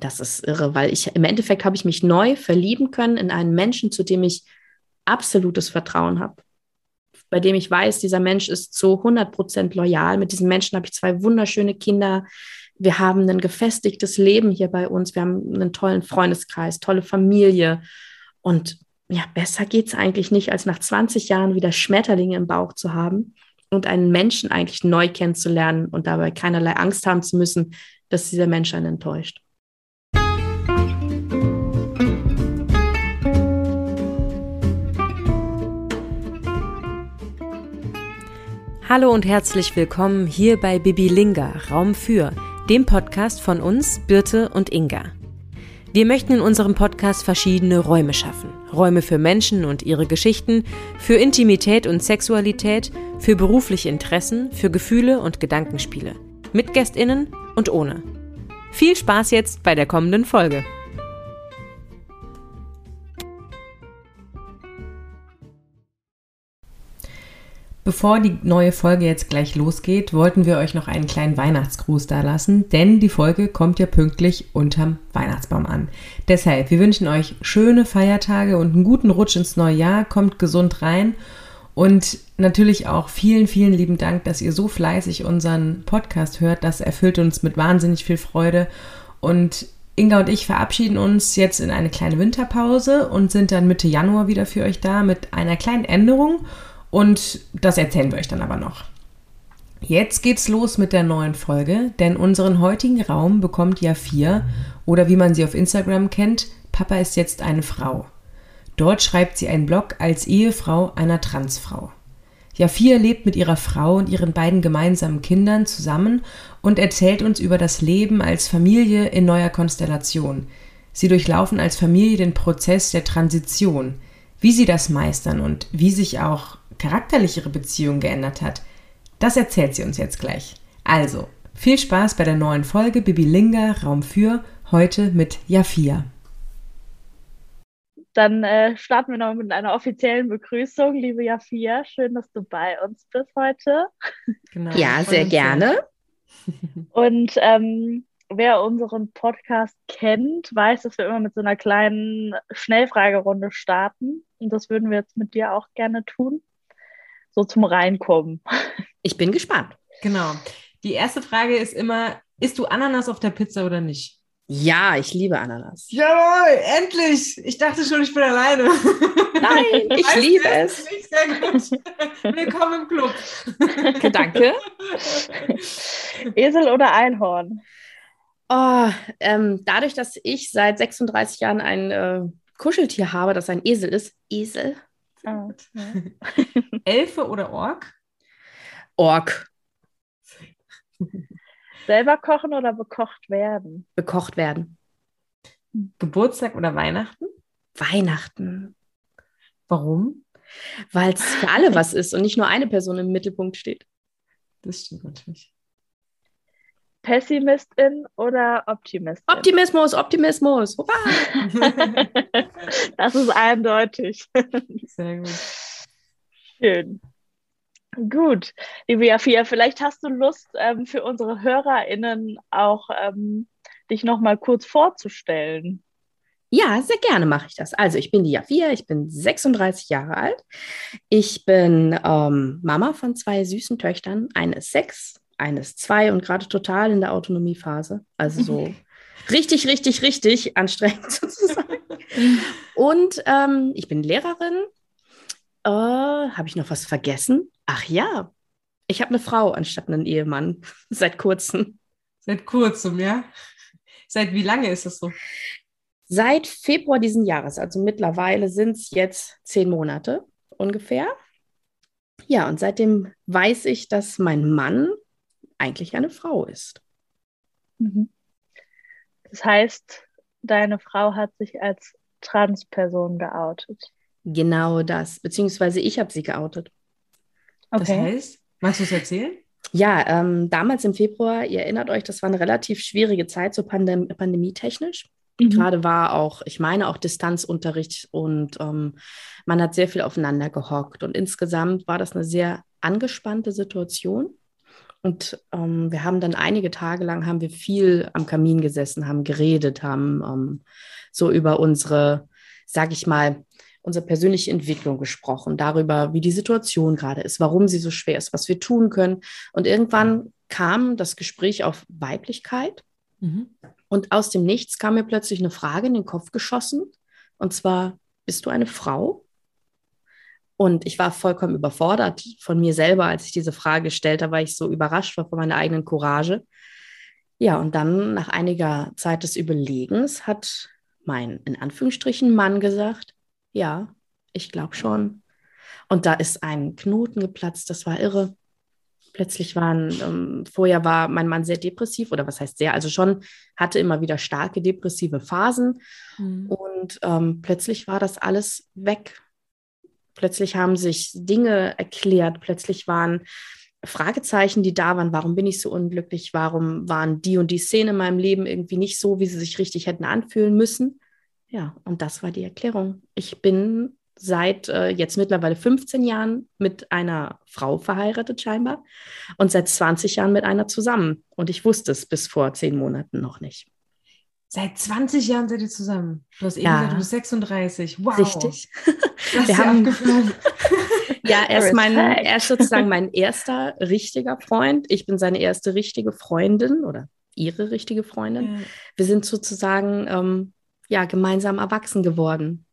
Das ist irre, weil ich im Endeffekt habe ich mich neu verlieben können in einen Menschen, zu dem ich absolutes Vertrauen habe, bei dem ich weiß, dieser Mensch ist zu 100 Prozent loyal. Mit diesem Menschen habe ich zwei wunderschöne Kinder. Wir haben ein gefestigtes Leben hier bei uns. Wir haben einen tollen Freundeskreis, tolle Familie. Und ja, besser geht es eigentlich nicht, als nach 20 Jahren wieder Schmetterlinge im Bauch zu haben und einen Menschen eigentlich neu kennenzulernen und dabei keinerlei Angst haben zu müssen, dass dieser Mensch einen enttäuscht. Hallo und herzlich willkommen hier bei Bibilinga, Raum für, dem Podcast von uns, Birte und Inga. Wir möchten in unserem Podcast verschiedene Räume schaffen. Räume für Menschen und ihre Geschichten, für Intimität und Sexualität, für berufliche Interessen, für Gefühle und Gedankenspiele. Mit Gästinnen und ohne. Viel Spaß jetzt bei der kommenden Folge. Bevor die neue Folge jetzt gleich losgeht, wollten wir euch noch einen kleinen Weihnachtsgruß da lassen, denn die Folge kommt ja pünktlich unterm Weihnachtsbaum an. Deshalb, wir wünschen euch schöne Feiertage und einen guten Rutsch ins neue Jahr, kommt gesund rein und natürlich auch vielen, vielen lieben Dank, dass ihr so fleißig unseren Podcast hört. Das erfüllt uns mit wahnsinnig viel Freude und Inga und ich verabschieden uns jetzt in eine kleine Winterpause und sind dann Mitte Januar wieder für euch da mit einer kleinen Änderung. Und das erzählen wir euch dann aber noch. Jetzt geht's los mit der neuen Folge, denn unseren heutigen Raum bekommt ja vier oder wie man sie auf Instagram kennt, Papa ist jetzt eine Frau. Dort schreibt sie einen Blog als Ehefrau einer Transfrau. Jafia lebt mit ihrer Frau und ihren beiden gemeinsamen Kindern zusammen und erzählt uns über das Leben als Familie in neuer Konstellation. Sie durchlaufen als Familie den Prozess der Transition, wie sie das meistern und wie sich auch charakterlich ihre Beziehung geändert hat, das erzählt sie uns jetzt gleich. Also, viel Spaß bei der neuen Folge Bibilinga Raum für heute mit Jafia. Dann äh, starten wir noch mit einer offiziellen Begrüßung, liebe Jafia. Schön, dass du bei uns bist heute. Genau, ja, sehr gerne. Und ähm, wer unseren Podcast kennt, weiß, dass wir immer mit so einer kleinen Schnellfragerunde starten. Und das würden wir jetzt mit dir auch gerne tun so zum Reinkommen. Ich bin gespannt. Genau. Die erste Frage ist immer, isst du Ananas auf der Pizza oder nicht? Ja, ich liebe Ananas. Jawohl, endlich! Ich dachte schon, ich bin alleine. Nein, ich weißt liebe es. Sehr gut. Willkommen im Club. Danke. Esel oder Einhorn? Oh, ähm, dadurch, dass ich seit 36 Jahren ein äh, Kuscheltier habe, das ein Esel ist, Esel, Ah, ja. Elfe oder Ork? Ork. Selber kochen oder bekocht werden? Bekocht werden. Geburtstag oder Weihnachten? Weihnachten. Warum? Weil es für alle was ist und nicht nur eine Person im Mittelpunkt steht. Das stimmt natürlich. Pessimistin oder Optimistin? Optimismus, Optimismus. das ist eindeutig. Sehr gut. Schön. Gut, liebe Jafia, vielleicht hast du Lust ähm, für unsere HörerInnen auch ähm, dich nochmal kurz vorzustellen. Ja, sehr gerne mache ich das. Also ich bin die Jafia, ich bin 36 Jahre alt. Ich bin ähm, Mama von zwei süßen Töchtern. Eine ist sechs eines zwei und gerade total in der Autonomiephase. Also so richtig, richtig, richtig anstrengend sozusagen. und ähm, ich bin Lehrerin. Äh, habe ich noch was vergessen? Ach ja, ich habe eine Frau anstatt einen Ehemann seit kurzem. Seit kurzem, ja? Seit wie lange ist das so? Seit Februar diesen Jahres, also mittlerweile sind es jetzt zehn Monate ungefähr. Ja, und seitdem weiß ich, dass mein Mann eigentlich eine Frau ist. Mhm. Das heißt, deine Frau hat sich als Transperson geoutet. Genau das, beziehungsweise ich habe sie geoutet. Okay. Das heißt, magst du es erzählen? Ja, ähm, damals im Februar, ihr erinnert euch, das war eine relativ schwierige Zeit, so Pandem pandemietechnisch. Mhm. Gerade war auch, ich meine, auch Distanzunterricht und ähm, man hat sehr viel aufeinander gehockt. Und insgesamt war das eine sehr angespannte Situation. Und ähm, wir haben dann einige Tage lang haben wir viel am Kamin gesessen, haben geredet, haben ähm, so über unsere, sag ich mal, unsere persönliche Entwicklung gesprochen, darüber, wie die Situation gerade ist, warum sie so schwer ist, was wir tun können. Und irgendwann kam das Gespräch auf Weiblichkeit. Mhm. Und aus dem Nichts kam mir plötzlich eine Frage in den Kopf geschossen. Und zwar, bist du eine Frau? Und ich war vollkommen überfordert von mir selber, als ich diese Frage stellte, weil ich so überrascht war von meiner eigenen Courage. Ja, und dann nach einiger Zeit des Überlegens hat mein, in Anführungsstrichen, Mann gesagt, ja, ich glaube schon. Und da ist ein Knoten geplatzt, das war irre. Plötzlich waren, ähm, vorher war mein Mann sehr depressiv, oder was heißt sehr, also schon hatte immer wieder starke depressive Phasen. Mhm. Und ähm, plötzlich war das alles weg. Plötzlich haben sich Dinge erklärt, plötzlich waren Fragezeichen, die da waren. Warum bin ich so unglücklich? Warum waren die und die Szenen in meinem Leben irgendwie nicht so, wie sie sich richtig hätten anfühlen müssen? Ja, und das war die Erklärung. Ich bin seit äh, jetzt mittlerweile 15 Jahren mit einer Frau verheiratet scheinbar und seit 20 Jahren mit einer zusammen. Und ich wusste es bis vor zehn Monaten noch nicht. Seit 20 Jahren seid ihr zusammen. Du hast eben ja. gesagt, du bist 36. Wow. Richtig. Das Wir haben Ja, er ist, mein, er ist sozusagen mein erster richtiger Freund. Ich bin seine erste richtige Freundin oder ihre richtige Freundin. Ja. Wir sind sozusagen ähm, ja, gemeinsam erwachsen geworden.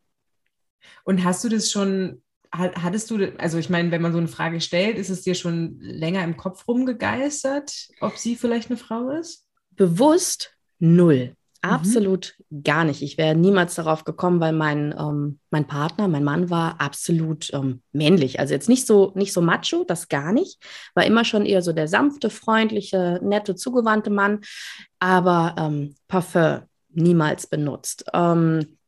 Und hast du das schon, hattest du, also ich meine, wenn man so eine Frage stellt, ist es dir schon länger im Kopf rumgegeistert, ob sie vielleicht eine Frau ist? Bewusst null. Mhm. Absolut mhm. gar nicht. Ich wäre niemals darauf gekommen, weil mein, ähm, mein Partner, mein Mann war absolut ähm, männlich. Also jetzt nicht so, nicht so macho, das gar nicht. War immer schon eher so der sanfte, freundliche, nette, zugewandte Mann. Aber ähm, Parfum niemals benutzt. Ähm,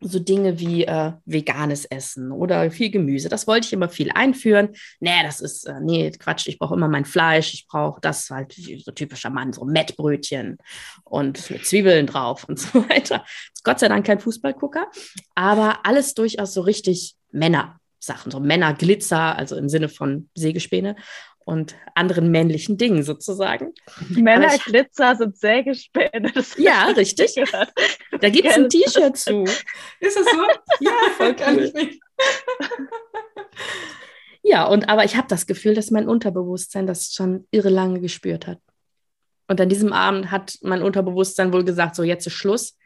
so Dinge wie äh, veganes Essen oder viel Gemüse. Das wollte ich immer viel einführen. Nee, das ist, äh, nee, Quatsch, ich brauche immer mein Fleisch, ich brauche das halt so typischer Mann, so Mettbrötchen und mit Zwiebeln drauf und so weiter. Ist Gott sei Dank kein Fußballgucker, aber alles durchaus so richtig Männer-Sachen, so Männerglitzer, also im Sinne von Sägespäne und anderen männlichen Dingen sozusagen. Männerglitzer sind Sägespäne. Ja, richtig. Da gibt es ein T-Shirt zu. Ist das so? ja, voll cool. ja, und aber ich habe das Gefühl, dass mein Unterbewusstsein das schon irre lange gespürt hat. Und an diesem Abend hat mein Unterbewusstsein wohl gesagt, so jetzt ist Schluss.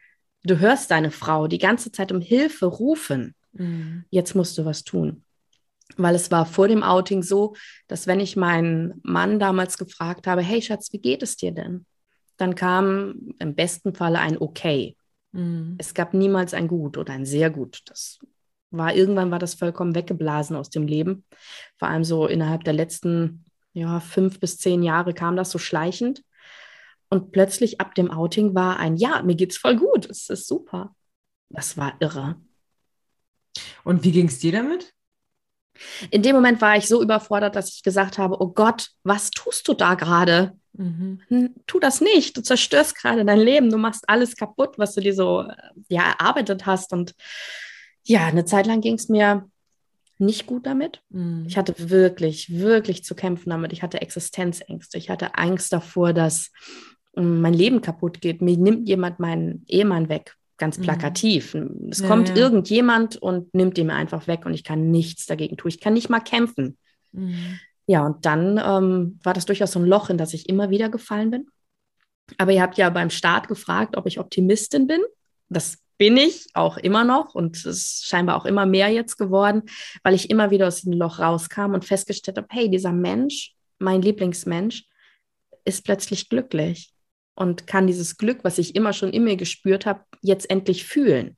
Du hörst deine Frau die ganze Zeit um Hilfe rufen. Mhm. Jetzt musst du was tun weil es war vor dem Outing so, dass wenn ich meinen Mann damals gefragt habe, hey Schatz, wie geht es dir denn? Dann kam im besten Falle ein Okay. Mhm. Es gab niemals ein Gut oder ein sehr gut. Das war irgendwann war das vollkommen weggeblasen aus dem Leben. Vor allem so innerhalb der letzten ja, fünf bis zehn Jahre kam das so schleichend. Und plötzlich ab dem Outing war ein Ja, mir geht's voll gut, es ist super. Das war irre. Und wie ging es dir damit? In dem Moment war ich so überfordert, dass ich gesagt habe, oh Gott, was tust du da gerade? Mhm. Hm, tu das nicht. Du zerstörst gerade dein Leben. Du machst alles kaputt, was du dir so ja, erarbeitet hast. Und ja, eine Zeit lang ging es mir nicht gut damit. Mhm. Ich hatte wirklich, wirklich zu kämpfen damit. Ich hatte Existenzängste. Ich hatte Angst davor, dass hm, mein Leben kaputt geht. Mir nimmt jemand meinen Ehemann weg ganz mhm. plakativ. Mhm. Es kommt ja. irgendjemand und nimmt ihn mir einfach weg und ich kann nichts dagegen tun. Ich kann nicht mal kämpfen. Mhm. Ja, und dann ähm, war das durchaus so ein Loch, in das ich immer wieder gefallen bin. Aber ihr habt ja beim Start gefragt, ob ich Optimistin bin. Das bin ich auch immer noch und es ist scheinbar auch immer mehr jetzt geworden, weil ich immer wieder aus diesem Loch rauskam und festgestellt habe, hey, dieser Mensch, mein Lieblingsmensch, ist plötzlich glücklich und kann dieses Glück, was ich immer schon in mir gespürt habe, jetzt endlich fühlen.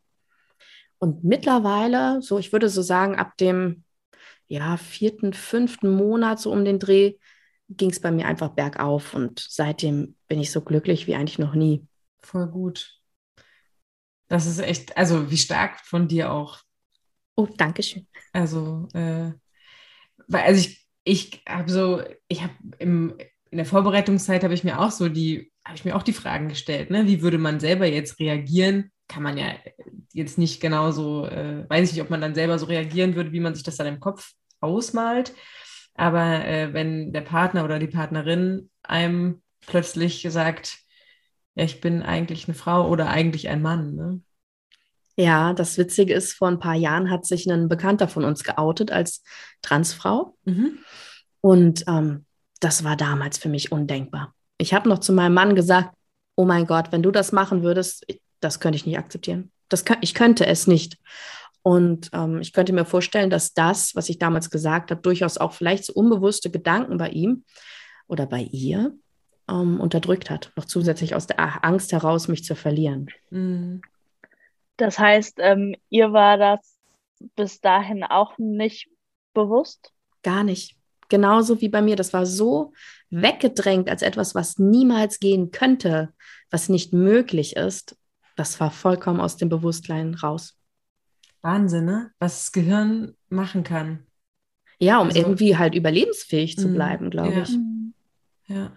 Und mittlerweile, so ich würde so sagen, ab dem ja, vierten, fünften Monat, so um den Dreh, ging es bei mir einfach bergauf. Und seitdem bin ich so glücklich wie eigentlich noch nie. Voll gut. Das ist echt, also wie stark von dir auch. Oh, danke schön. Also, äh, weil, also ich, ich habe so, ich habe in der Vorbereitungszeit habe ich mir auch so die habe ich mir auch die Fragen gestellt, ne? wie würde man selber jetzt reagieren? Kann man ja jetzt nicht genauso, äh, weiß ich nicht, ob man dann selber so reagieren würde, wie man sich das dann im Kopf ausmalt. Aber äh, wenn der Partner oder die Partnerin einem plötzlich sagt, ja, ich bin eigentlich eine Frau oder eigentlich ein Mann, ne? Ja, das Witzige ist, vor ein paar Jahren hat sich ein Bekannter von uns geoutet als Transfrau. Mhm. Und ähm, das war damals für mich undenkbar. Ich habe noch zu meinem Mann gesagt, oh mein Gott, wenn du das machen würdest, das könnte ich nicht akzeptieren. Das, ich könnte es nicht. Und ähm, ich könnte mir vorstellen, dass das, was ich damals gesagt habe, durchaus auch vielleicht so unbewusste Gedanken bei ihm oder bei ihr ähm, unterdrückt hat. Noch zusätzlich aus der Angst heraus, mich zu verlieren. Mhm. Das heißt, ähm, ihr war das bis dahin auch nicht bewusst? Gar nicht. Genauso wie bei mir. Das war so weggedrängt als etwas, was niemals gehen könnte, was nicht möglich ist. Das war vollkommen aus dem Bewusstsein raus. Wahnsinn, ne? Was das Gehirn machen kann. Ja, um also, irgendwie halt überlebensfähig zu mhm. bleiben, glaube ja. ich. Ja.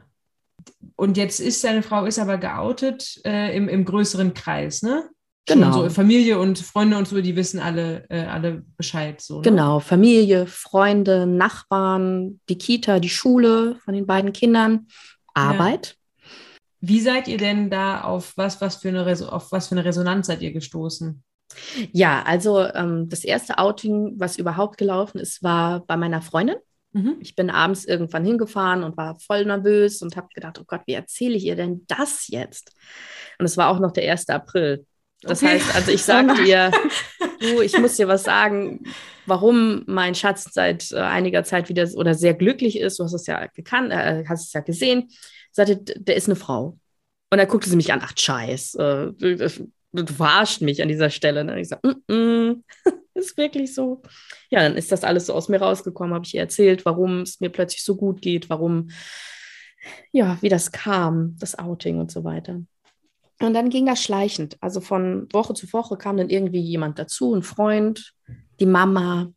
Und jetzt ist seine Frau ist aber geoutet äh, im, im größeren Kreis, ne? Genau. so Familie und Freunde und so, die wissen alle, äh, alle Bescheid. So, ne? Genau, Familie, Freunde, Nachbarn, die Kita, die Schule von den beiden Kindern, Arbeit. Ja. Wie seid ihr denn da auf was, was für eine auf was für eine Resonanz seid ihr gestoßen? Ja, also ähm, das erste Outing, was überhaupt gelaufen ist, war bei meiner Freundin. Mhm. Ich bin abends irgendwann hingefahren und war voll nervös und habe gedacht, oh Gott, wie erzähle ich ihr denn das jetzt? Und es war auch noch der 1. April. Das okay. heißt, also ich sagte ihr, du, ich muss dir was sagen, warum mein Schatz seit äh, einiger Zeit wieder oder sehr glücklich ist. Du hast es ja gekannt, äh, hast es ja gesehen. Sagte, der ist eine Frau. Und dann guckte sie mich an, ach Scheiß, äh, du, du verarscht mich an dieser Stelle. Ne? Und ich sage, mm -mm, ist wirklich so. Ja, dann ist das alles so aus mir rausgekommen, habe ich ihr erzählt, warum es mir plötzlich so gut geht, warum, ja, wie das kam, das Outing und so weiter. Und dann ging das schleichend. Also von Woche zu Woche kam dann irgendwie jemand dazu, ein Freund, die Mama,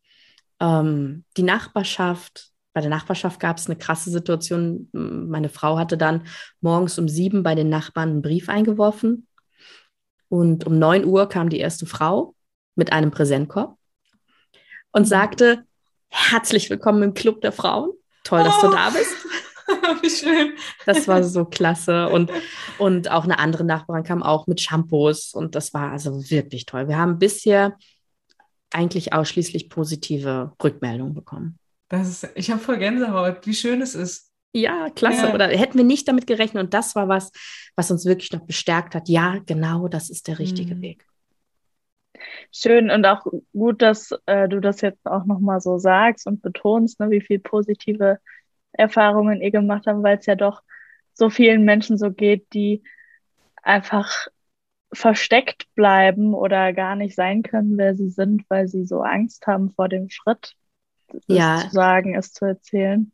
ähm, die Nachbarschaft. Bei der Nachbarschaft gab es eine krasse Situation. Meine Frau hatte dann morgens um sieben bei den Nachbarn einen Brief eingeworfen. Und um neun Uhr kam die erste Frau mit einem Präsentkorb und sagte, herzlich willkommen im Club der Frauen. Toll, dass oh. du da bist. Wie schön. Das war so klasse. Und, und auch eine andere Nachbarin kam auch mit Shampoos und das war also wirklich toll. Wir haben bisher eigentlich ausschließlich positive Rückmeldungen bekommen. Das ist, ich habe voll Gänsehaut, wie schön es ist. Ja, klasse. Ja. Oder hätten wir nicht damit gerechnet und das war was, was uns wirklich noch bestärkt hat. Ja, genau, das ist der richtige mhm. Weg. Schön und auch gut, dass äh, du das jetzt auch nochmal so sagst und betonst, ne, wie viel positive Erfahrungen ihr gemacht habt, weil es ja doch so vielen Menschen so geht, die einfach versteckt bleiben oder gar nicht sein können, wer sie sind, weil sie so Angst haben vor dem Schritt, ja. zu sagen, es zu erzählen.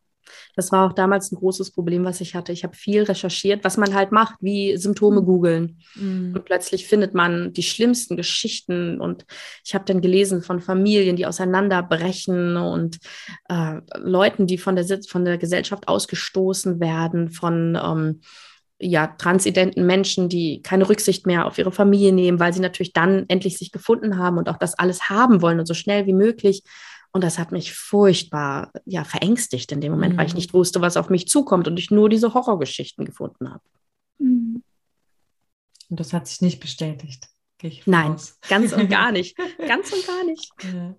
Das war auch damals ein großes Problem, was ich hatte. Ich habe viel recherchiert, was man halt macht, wie Symptome mhm. googeln. Mhm. Und plötzlich findet man die schlimmsten Geschichten. Und ich habe dann gelesen von Familien, die auseinanderbrechen und äh, Leuten, die von der, von der Gesellschaft ausgestoßen werden, von ähm, ja, transidenten Menschen, die keine Rücksicht mehr auf ihre Familie nehmen, weil sie natürlich dann endlich sich gefunden haben und auch das alles haben wollen und so schnell wie möglich. Und das hat mich furchtbar ja, verängstigt in dem Moment, mhm. weil ich mhm. nicht wusste, was auf mich zukommt und ich nur diese Horrorgeschichten gefunden habe. Mhm. Und das hat sich nicht bestätigt. Nein, aus. ganz und gar nicht. ganz und gar nicht. Ja.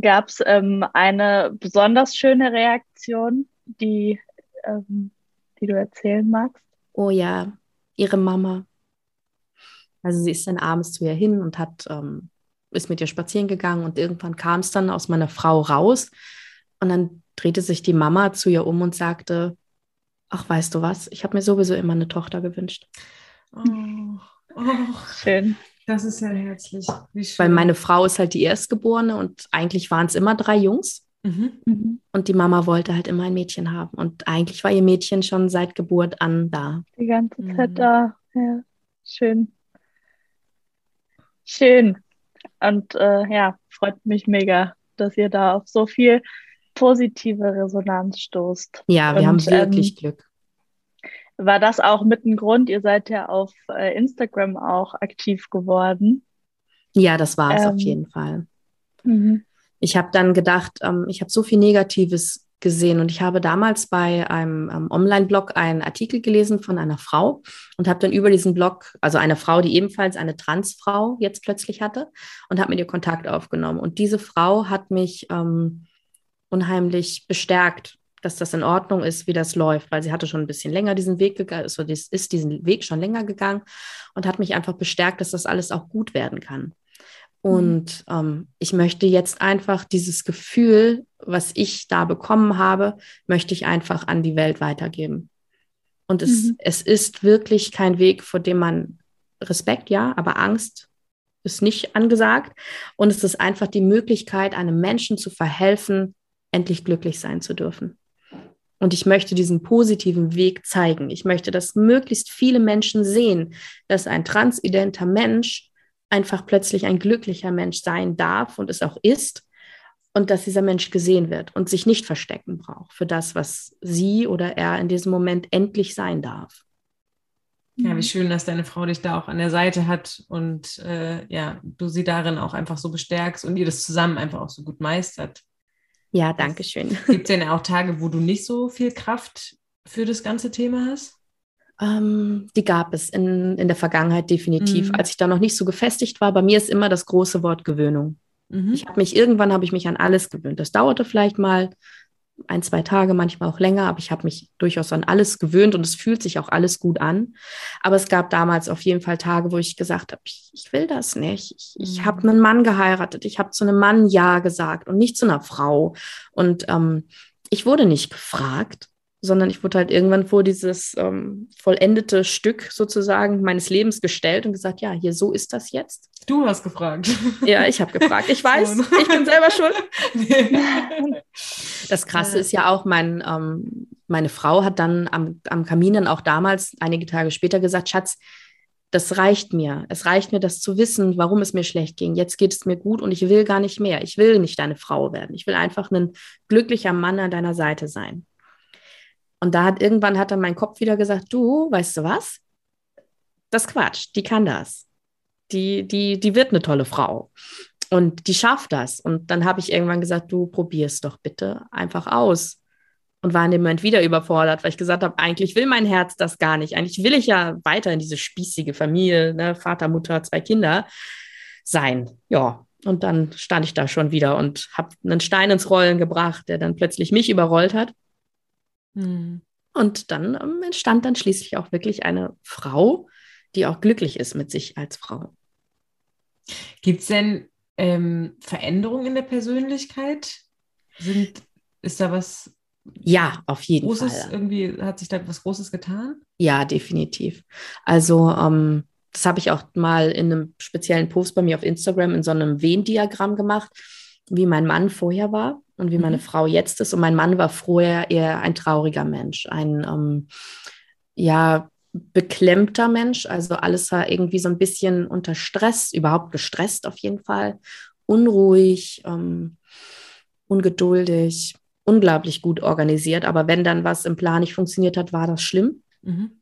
Gab es ähm, eine besonders schöne Reaktion, die, ähm, die du erzählen magst? Oh ja, ihre Mama. Also sie ist dann abends zu ihr hin und hat ähm, ist mit ihr spazieren gegangen und irgendwann kam es dann aus meiner Frau raus und dann drehte sich die Mama zu ihr um und sagte, ach, weißt du was, ich habe mir sowieso immer eine Tochter gewünscht. Oh, oh, schön. Das ist ja herzlich. Weil meine Frau ist halt die Erstgeborene und eigentlich waren es immer drei Jungs. Mhm. mhm. Und die Mama wollte halt immer ein Mädchen haben. Und eigentlich war ihr Mädchen schon seit Geburt an da. Die ganze Zeit mhm. da. Ja, schön. Schön. Und äh, ja, freut mich mega, dass ihr da auf so viel positive Resonanz stoßt. Ja, wir Und, haben wirklich ähm, Glück. War das auch mit ein Grund? Ihr seid ja auf äh, Instagram auch aktiv geworden. Ja, das war es ähm, auf jeden Fall. Mhm. Ich habe dann gedacht, ähm, ich habe so viel Negatives gesehen. Und ich habe damals bei einem ähm, Online-Blog einen Artikel gelesen von einer Frau und habe dann über diesen Blog, also eine Frau, die ebenfalls eine Transfrau jetzt plötzlich hatte, und habe mit ihr Kontakt aufgenommen. Und diese Frau hat mich ähm, unheimlich bestärkt, dass das in Ordnung ist, wie das läuft, weil sie hatte schon ein bisschen länger diesen Weg gegangen, also ist diesen Weg schon länger gegangen und hat mich einfach bestärkt, dass das alles auch gut werden kann. Mhm. Und ähm, ich möchte jetzt einfach dieses Gefühl, was ich da bekommen habe, möchte ich einfach an die Welt weitergeben. Und es, mhm. es ist wirklich kein Weg, vor dem man Respekt, ja, aber Angst ist nicht angesagt. Und es ist einfach die Möglichkeit, einem Menschen zu verhelfen, endlich glücklich sein zu dürfen. Und ich möchte diesen positiven Weg zeigen. Ich möchte, dass möglichst viele Menschen sehen, dass ein transidenter Mensch einfach plötzlich ein glücklicher Mensch sein darf und es auch ist und dass dieser Mensch gesehen wird und sich nicht verstecken braucht für das, was sie oder er in diesem Moment endlich sein darf. Ja, wie schön, dass deine Frau dich da auch an der Seite hat und äh, ja, du sie darin auch einfach so bestärkst und ihr das zusammen einfach auch so gut meistert. Ja, danke schön. Gibt es denn auch Tage, wo du nicht so viel Kraft für das ganze Thema hast? Ähm, die gab es in, in der Vergangenheit definitiv, mhm. als ich da noch nicht so gefestigt war. Bei mir ist immer das große Wort Gewöhnung. Mhm. Ich habe mich irgendwann habe ich mich an alles gewöhnt. Das dauerte vielleicht mal ein, zwei Tage, manchmal auch länger, aber ich habe mich durchaus an alles gewöhnt und es fühlt sich auch alles gut an. Aber es gab damals auf jeden Fall Tage, wo ich gesagt habe, ich, ich will das nicht. Ich, ich mhm. habe einen Mann geheiratet, ich habe zu einem Mann Ja gesagt und nicht zu einer Frau. Und ähm, ich wurde nicht gefragt sondern ich wurde halt irgendwann vor dieses ähm, vollendete Stück sozusagen meines Lebens gestellt und gesagt, ja, hier so ist das jetzt. Du hast gefragt. Ja, ich habe gefragt. Ich weiß, ich bin selber schuld. Das Krasse ist ja auch, mein, ähm, meine Frau hat dann am, am Kamin dann auch damals, einige Tage später, gesagt, Schatz, das reicht mir. Es reicht mir, das zu wissen, warum es mir schlecht ging. Jetzt geht es mir gut und ich will gar nicht mehr. Ich will nicht deine Frau werden. Ich will einfach ein glücklicher Mann an deiner Seite sein. Und da hat irgendwann hat dann mein Kopf wieder gesagt, du, weißt du was? Das Quatsch, die kann das. Die, die, die wird eine tolle Frau. Und die schafft das. Und dann habe ich irgendwann gesagt, du probier's doch bitte einfach aus. Und war in dem Moment wieder überfordert, weil ich gesagt habe, eigentlich will mein Herz das gar nicht. Eigentlich will ich ja weiter in diese spießige Familie, ne? Vater, Mutter, zwei Kinder sein. Ja, und dann stand ich da schon wieder und habe einen Stein ins Rollen gebracht, der dann plötzlich mich überrollt hat. Mhm. Und dann ähm, entstand dann schließlich auch wirklich eine Frau, die auch glücklich ist mit sich als Frau. Gibt es denn ähm, Veränderungen in der Persönlichkeit? Sind, ist da was ja, auf jeden Großes, Fall. Irgendwie hat sich da was Großes getan? Ja, definitiv. Also ähm, das habe ich auch mal in einem speziellen Post bei mir auf Instagram in so einem Venn-Diagramm gemacht, wie mein Mann vorher war und wie meine mhm. Frau jetzt ist. Und mein Mann war vorher eher ein trauriger Mensch, ein ähm, ja beklemmter Mensch. Also alles war irgendwie so ein bisschen unter Stress, überhaupt gestresst auf jeden Fall, unruhig, ähm, ungeduldig, unglaublich gut organisiert. Aber wenn dann was im Plan nicht funktioniert hat, war das schlimm. Mhm.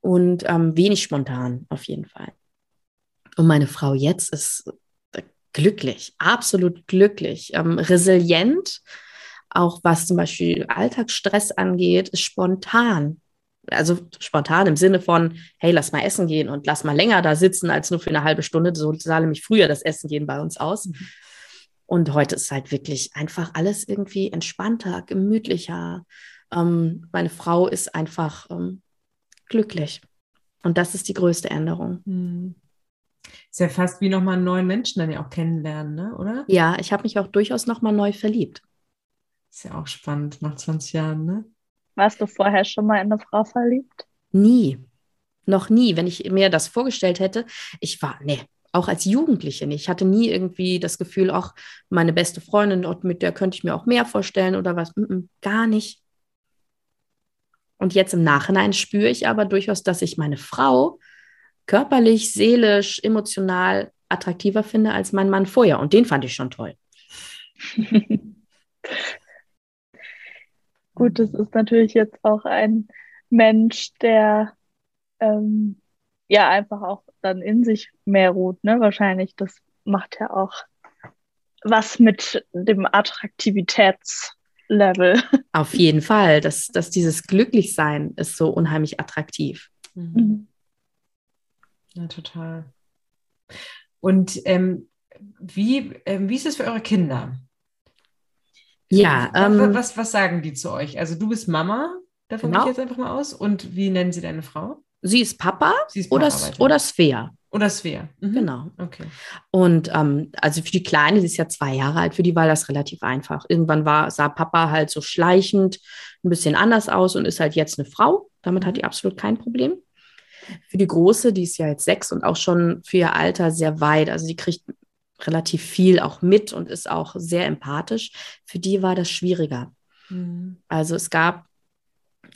Und ähm, wenig spontan auf jeden Fall. Und meine Frau jetzt ist glücklich, absolut glücklich, ähm, resilient, auch was zum Beispiel Alltagsstress angeht, ist spontan. Also spontan im Sinne von, hey, lass mal essen gehen und lass mal länger da sitzen als nur für eine halbe Stunde. So sah nämlich früher das Essen gehen bei uns aus. Mhm. Und heute ist halt wirklich einfach alles irgendwie entspannter, gemütlicher. Ähm, meine Frau ist einfach ähm, glücklich. Und das ist die größte Änderung. Mhm. Ist ja fast wie nochmal einen neuen Menschen dann ja auch kennenlernen, ne? oder? Ja, ich habe mich auch durchaus nochmal neu verliebt. Ist ja auch spannend nach 20 Jahren, ne? Warst du vorher schon mal in eine Frau verliebt? Nie. Noch nie. Wenn ich mir das vorgestellt hätte, ich war, nee, auch als Jugendliche nicht. Ich hatte nie irgendwie das Gefühl, auch meine beste Freundin, mit der könnte ich mir auch mehr vorstellen oder was. Mm -mm, gar nicht. Und jetzt im Nachhinein spüre ich aber durchaus, dass ich meine Frau körperlich, seelisch, emotional attraktiver finde als mein Mann vorher. Und den fand ich schon toll. Gut, das ist natürlich jetzt auch ein Mensch, der ähm, ja einfach auch dann in sich mehr ruht, ne? Wahrscheinlich. Das macht ja auch was mit dem Attraktivitätslevel Level. Auf jeden Fall. Das, das, dieses Glücklichsein ist so unheimlich attraktiv. Mhm. Ja, total. Und ähm, wie, ähm, wie ist es für eure Kinder? Ja, was, ähm, was, was sagen die zu euch? Also du bist Mama, davon Genau. gehe ich jetzt einfach mal aus. Und wie nennen sie deine Frau? sie ist Papa Sie ist oder, Papa weiter. oder Svea. Oder Svea. Mhm. Genau. Okay. Und ähm, also für die Kleine, sie ist ja zwei Jahre alt, für die war das relativ einfach. Irgendwann war, sah Papa halt so schleichend ein bisschen anders aus und ist halt jetzt eine Frau. Damit hat die absolut kein Problem. Für die Große, die ist ja jetzt sechs und auch schon für ihr Alter sehr weit. Also die kriegt relativ viel auch mit und ist auch sehr empathisch. Für die war das schwieriger. Mhm. Also es gab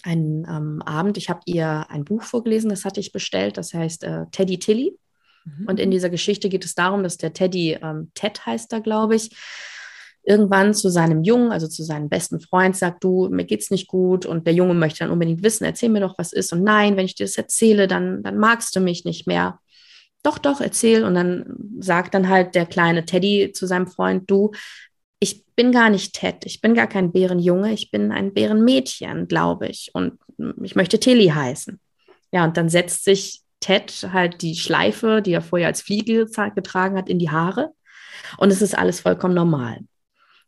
einen ähm, Abend, ich habe ihr ein Buch vorgelesen, das hatte ich bestellt, das heißt äh, Teddy Tilly. Mhm. Und in dieser Geschichte geht es darum, dass der Teddy, ähm, Ted heißt er, glaube ich, irgendwann zu seinem Jungen, also zu seinem besten Freund, sagt, du, mir geht's nicht gut. Und der Junge möchte dann unbedingt wissen, erzähl mir doch, was ist. Und nein, wenn ich dir das erzähle, dann, dann magst du mich nicht mehr. Doch, doch, erzähl. Und dann sagt dann halt der kleine Teddy zu seinem Freund, du, ich bin gar nicht Ted, ich bin gar kein Bärenjunge, ich bin ein Bärenmädchen, glaube ich. Und ich möchte Tilly heißen. Ja, und dann setzt sich Ted halt die Schleife, die er vorher als Fliege getragen hat, in die Haare. Und es ist alles vollkommen normal.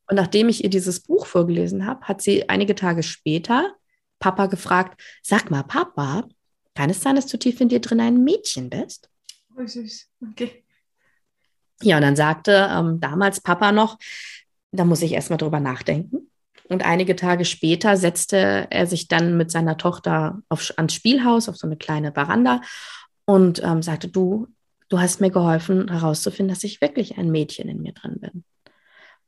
Und nachdem ich ihr dieses Buch vorgelesen habe, hat sie einige Tage später Papa gefragt, sag mal, Papa, kann es sein, dass du tief in dir drin ein Mädchen bist? Oh, süß. Okay. Ja, und dann sagte ähm, damals Papa noch, da muss ich erstmal drüber nachdenken. Und einige Tage später setzte er sich dann mit seiner Tochter auf, ans Spielhaus, auf so eine kleine Veranda und ähm, sagte, du, du hast mir geholfen herauszufinden, dass ich wirklich ein Mädchen in mir drin bin.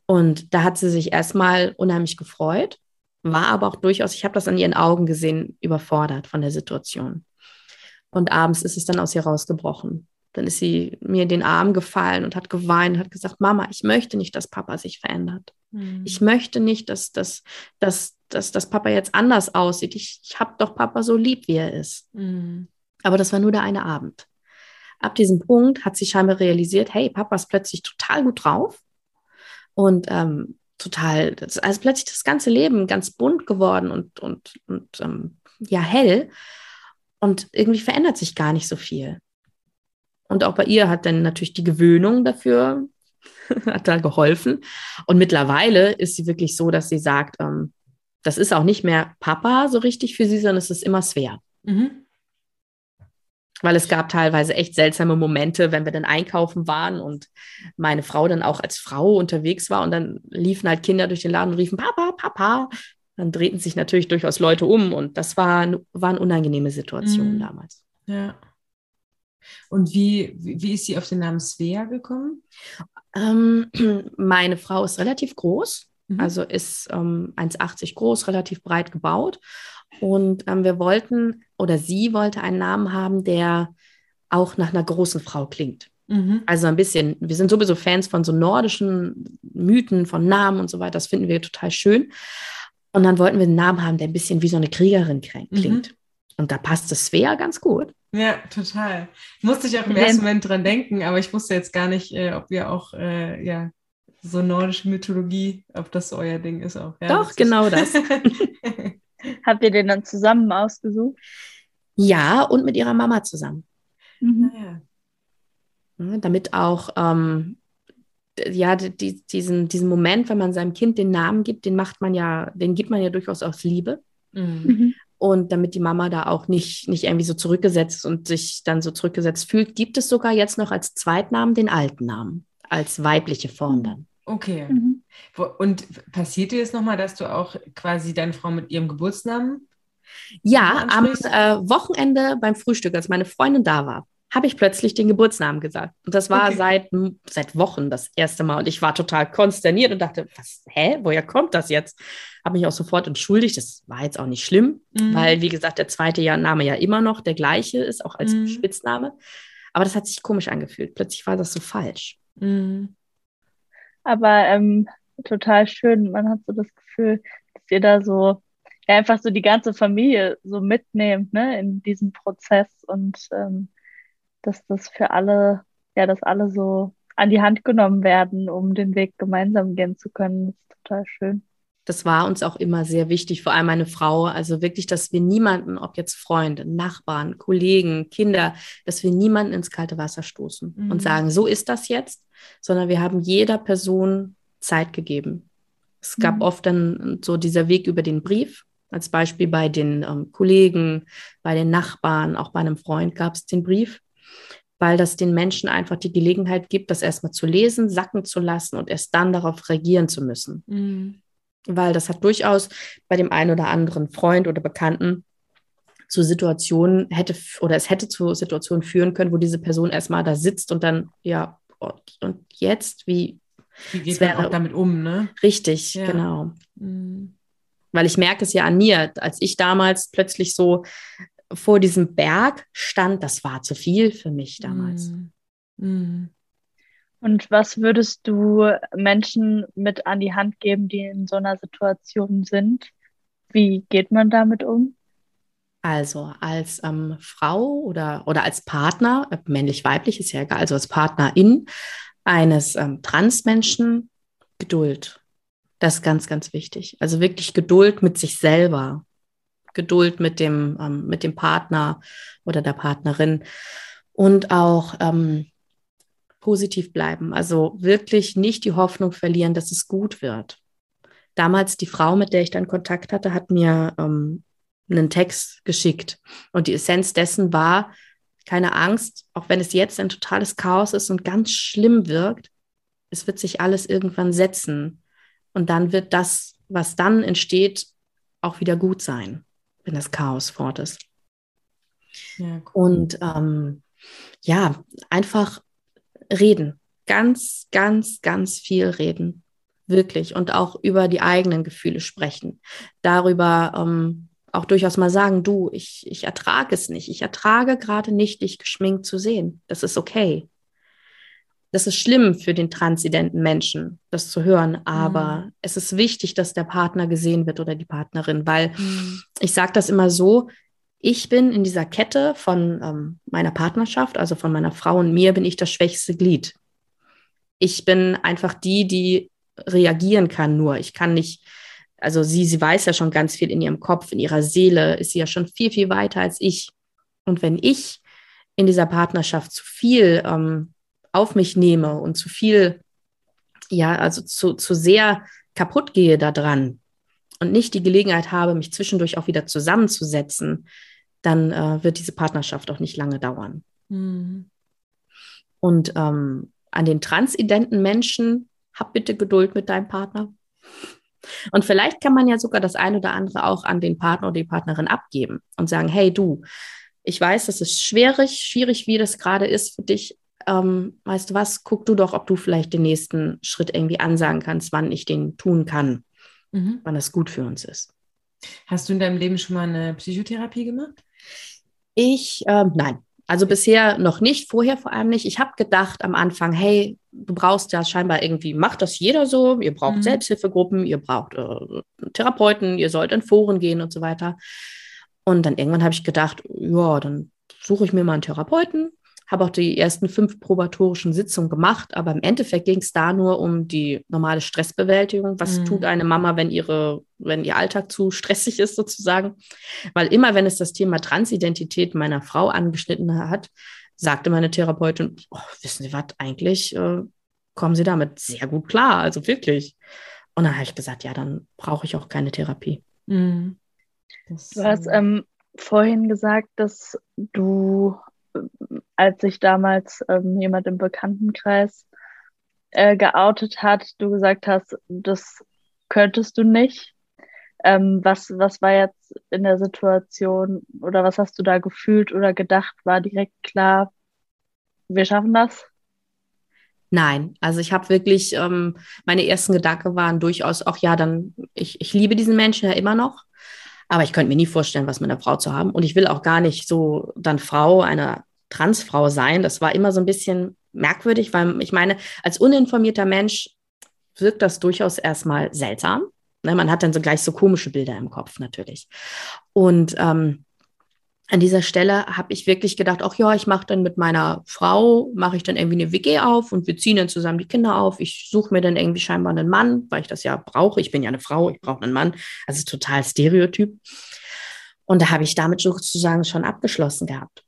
Und da hat sie sich erstmal unheimlich gefreut, war aber auch durchaus, ich habe das an ihren Augen gesehen, überfordert von der Situation. Und abends ist es dann aus ihr rausgebrochen. Dann ist sie mir in den Arm gefallen und hat geweint und hat gesagt, Mama, ich möchte nicht, dass Papa sich verändert. Mhm. Ich möchte nicht, dass, dass, dass, dass, dass Papa jetzt anders aussieht. Ich, ich habe doch Papa so lieb, wie er ist. Mhm. Aber das war nur der eine Abend. Ab diesem Punkt hat sie scheinbar realisiert, hey, Papa ist plötzlich total gut drauf und ähm, total, das, also plötzlich das ganze Leben ganz bunt geworden und, und, und ähm, ja, hell. Und irgendwie verändert sich gar nicht so viel. Und auch bei ihr hat dann natürlich die Gewöhnung dafür, hat da geholfen. Und mittlerweile ist sie wirklich so, dass sie sagt, ähm, das ist auch nicht mehr Papa so richtig für sie, sondern es ist immer Svea. Mhm. Weil es gab teilweise echt seltsame Momente, wenn wir dann einkaufen waren und meine Frau dann auch als Frau unterwegs war und dann liefen halt Kinder durch den Laden und riefen Papa, Papa. Dann drehten sich natürlich durchaus Leute um und das war, waren unangenehme Situationen Mhm. damals. Ja. Und wie, wie, ist sie auf den Namen Svea gekommen? Ähm, meine Frau ist relativ groß, Mhm. also ist ähm, 1,80 groß, relativ breit gebaut. Und ähm, wir wollten, oder sie wollte einen Namen haben, der auch nach einer großen Frau klingt. Mhm. Also ein bisschen, wir sind sowieso Fans von so nordischen Mythen, von Namen und so weiter. Das finden wir total schön. Und dann wollten wir einen Namen haben, der ein bisschen wie so eine Kriegerin Mhm. klingt. Und da passte Svea ganz gut. Ja, total. Musste ich auch im Wenn- ersten Moment dran denken, aber ich wusste jetzt gar nicht, äh, ob ihr auch, äh, ja, so nordische Mythologie, ob das so euer Ding ist auch. Ja, Doch, das ist- genau das. Habt ihr den dann zusammen ausgesucht? Ja, und mit ihrer Mama zusammen. Mhm. Naja. Ne, damit auch ähm, ja die, die, diesen, diesen Moment, wenn man seinem Kind den Namen gibt, den macht man ja, den gibt man ja durchaus aus Liebe. Mhm. Mhm. Und damit die Mama da auch nicht, nicht irgendwie so zurückgesetzt und sich dann so zurückgesetzt fühlt, gibt es sogar jetzt noch als Zweitnamen den alten Namen, als weibliche Form dann. Okay. Mhm. Und passiert dir jetzt nochmal, dass du auch quasi deine Frau mit ihrem Geburtsnamen? Ja, am äh, Wochenende beim Frühstück, als meine Freundin da war, habe ich plötzlich den Geburtsnamen gesagt. Und das war Okay. seit, seit Wochen das erste Mal. Und ich war total konsterniert und dachte, was, hä, woher kommt das jetzt? Habe mich auch sofort entschuldigt. Das war jetzt auch nicht schlimm, Mhm. weil, wie gesagt, der zweite Name ja immer noch der gleiche ist, auch als Mhm. Spitzname. Aber das hat sich komisch angefühlt. Plötzlich war das so falsch. Mhm. Aber ähm, total schön. Man hat so das Gefühl, dass ihr da so ja, einfach so die ganze Familie so mitnehmt, ne, in diesem Prozess und ähm, dass das für alle, ja, dass alle so an die Hand genommen werden, um den Weg gemeinsam gehen zu können. Das ist total schön. Das war uns auch immer sehr wichtig, vor allem meine Frau. Also wirklich, dass wir niemanden, ob jetzt Freunde, Nachbarn, Kollegen, Kinder, dass wir niemanden ins kalte Wasser stoßen mhm. und sagen, so ist das jetzt, sondern wir haben jeder Person Zeit gegeben. Es gab mhm. oft dann so dieser Weg über den Brief. Als Beispiel bei den ähm, Kollegen, bei den Nachbarn, auch bei einem Freund gab es den Brief, weil das den Menschen einfach die Gelegenheit gibt, das erstmal zu lesen, sacken zu lassen und erst dann darauf reagieren zu müssen. Mhm weil das hat durchaus bei dem einen oder anderen Freund oder Bekannten zu Situationen hätte oder es hätte zu Situationen führen können, wo diese Person erstmal da sitzt und dann, ja, und jetzt, wie. Wie geht man auch damit um, ne? Richtig, ja. genau. Mhm. Weil ich merke es ja an mir, als ich damals plötzlich so vor diesem Berg stand, das war zu viel für mich damals. Mhm. Mhm. Und was würdest du Menschen mit an die Hand geben, die in so einer Situation sind? Wie geht man damit um? Also als ähm, Frau oder, oder als Partner, äh, männlich-weiblich ist ja egal, also als Partnerin eines ähm, Transmenschen, Geduld. Das ist ganz, ganz wichtig. Also wirklich Geduld mit sich selber, Geduld mit dem, ähm, mit dem Partner oder der Partnerin und auch ähm, positiv bleiben. Also wirklich nicht die Hoffnung verlieren, dass es gut wird. Damals die Frau, mit der ich dann Kontakt hatte, hat mir ähm, einen Text geschickt. Und die Essenz dessen war, keine Angst, auch wenn es jetzt ein totales Chaos ist und ganz schlimm wirkt, es wird sich alles irgendwann setzen. Und dann wird das, was dann entsteht, auch wieder gut sein, wenn das Chaos fort ist. Ja, cool. Und ähm, ja, einfach reden. Ganz, ganz, ganz viel reden. Wirklich. Und auch über die eigenen Gefühle sprechen. Darüber ähm, auch durchaus mal sagen, du, ich, ich ertrage es nicht. Ich ertrage gerade nicht, dich geschminkt zu sehen. Das ist okay. Das ist schlimm für den transidenten Menschen, das zu hören, aber mhm. es ist wichtig, dass der Partner gesehen wird oder die Partnerin, weil mhm. ich sage das immer so, ich bin in dieser Kette von ähm, meiner Partnerschaft, also von meiner Frau und mir, bin ich das schwächste Glied. Ich bin einfach die, die reagieren kann nur. Ich kann nicht, also sie, sie weiß ja schon ganz viel in ihrem Kopf, in ihrer Seele, ist sie ja schon viel, viel weiter als ich. Und wenn ich in dieser Partnerschaft zu viel ähm, auf mich nehme und zu viel, ja, also zu, zu sehr kaputt gehe daran und nicht die Gelegenheit habe, mich zwischendurch auch wieder zusammenzusetzen, dann äh, wird diese Partnerschaft auch nicht lange dauern. Mhm. Und ähm, an den transidenten Menschen, hab bitte Geduld mit deinem Partner. Und vielleicht kann man ja sogar das eine oder andere auch an den Partner oder die Partnerin abgeben und sagen, hey du, ich weiß, das ist schwierig, schwierig, wie das gerade ist für dich. Ähm, weißt du was, guck du doch, ob du vielleicht den nächsten Schritt irgendwie ansagen kannst, wann ich den tun kann, mhm. wann das gut für uns ist. Hast du in deinem Leben schon mal eine Psychotherapie gemacht? Ich, äh, nein, also bisher noch nicht, vorher vor allem nicht. Ich habe gedacht am Anfang, hey, du brauchst ja scheinbar irgendwie, macht das jeder so, ihr braucht mhm. Selbsthilfegruppen, ihr braucht äh, Therapeuten, ihr sollt in Foren gehen und so weiter. Und dann irgendwann habe ich gedacht, ja, dann suche ich mir mal einen Therapeuten habe auch die ersten fünf probatorischen Sitzungen gemacht, aber im Endeffekt ging es da nur um die normale Stressbewältigung. Was mhm. tut eine Mama, wenn ihre, wenn ihr Alltag zu stressig ist, sozusagen? Weil immer, wenn es das Thema Transidentität meiner Frau angeschnitten hat, sagte meine Therapeutin, oh, wissen Sie was, eigentlich äh, kommen Sie damit sehr gut klar, also wirklich. Und dann habe ich gesagt, ja, dann brauche ich auch keine Therapie. Mhm. Das, du hast ähm, vorhin gesagt, dass du als sich damals ähm, jemand im Bekanntenkreis äh, geoutet hat, du gesagt hast, das könntest du nicht. Ähm, was, was war jetzt in der Situation oder was hast du da gefühlt oder gedacht? War direkt klar, wir schaffen das? Nein, also ich habe wirklich, ähm, meine ersten Gedanken waren durchaus auch, ja, dann, ich, ich liebe diesen Menschen ja immer noch, aber ich könnte mir nie vorstellen, was mit einer Frau zu haben. Und ich will auch gar nicht so dann Frau einer Transfrau sein. Das war immer so ein bisschen merkwürdig, weil ich meine, als uninformierter Mensch wirkt das durchaus erstmal seltsam. Ne, man hat dann so gleich so komische Bilder im Kopf natürlich. Und ähm, an dieser Stelle habe ich wirklich gedacht, ach ja, ich mache dann mit meiner Frau, mache ich dann irgendwie eine WG auf und wir ziehen dann zusammen die Kinder auf. Ich suche mir dann irgendwie scheinbar einen Mann, weil ich das ja brauche. Ich bin ja eine Frau, ich brauche einen Mann. Also total Stereotyp. Und da habe ich damit sozusagen schon abgeschlossen gehabt.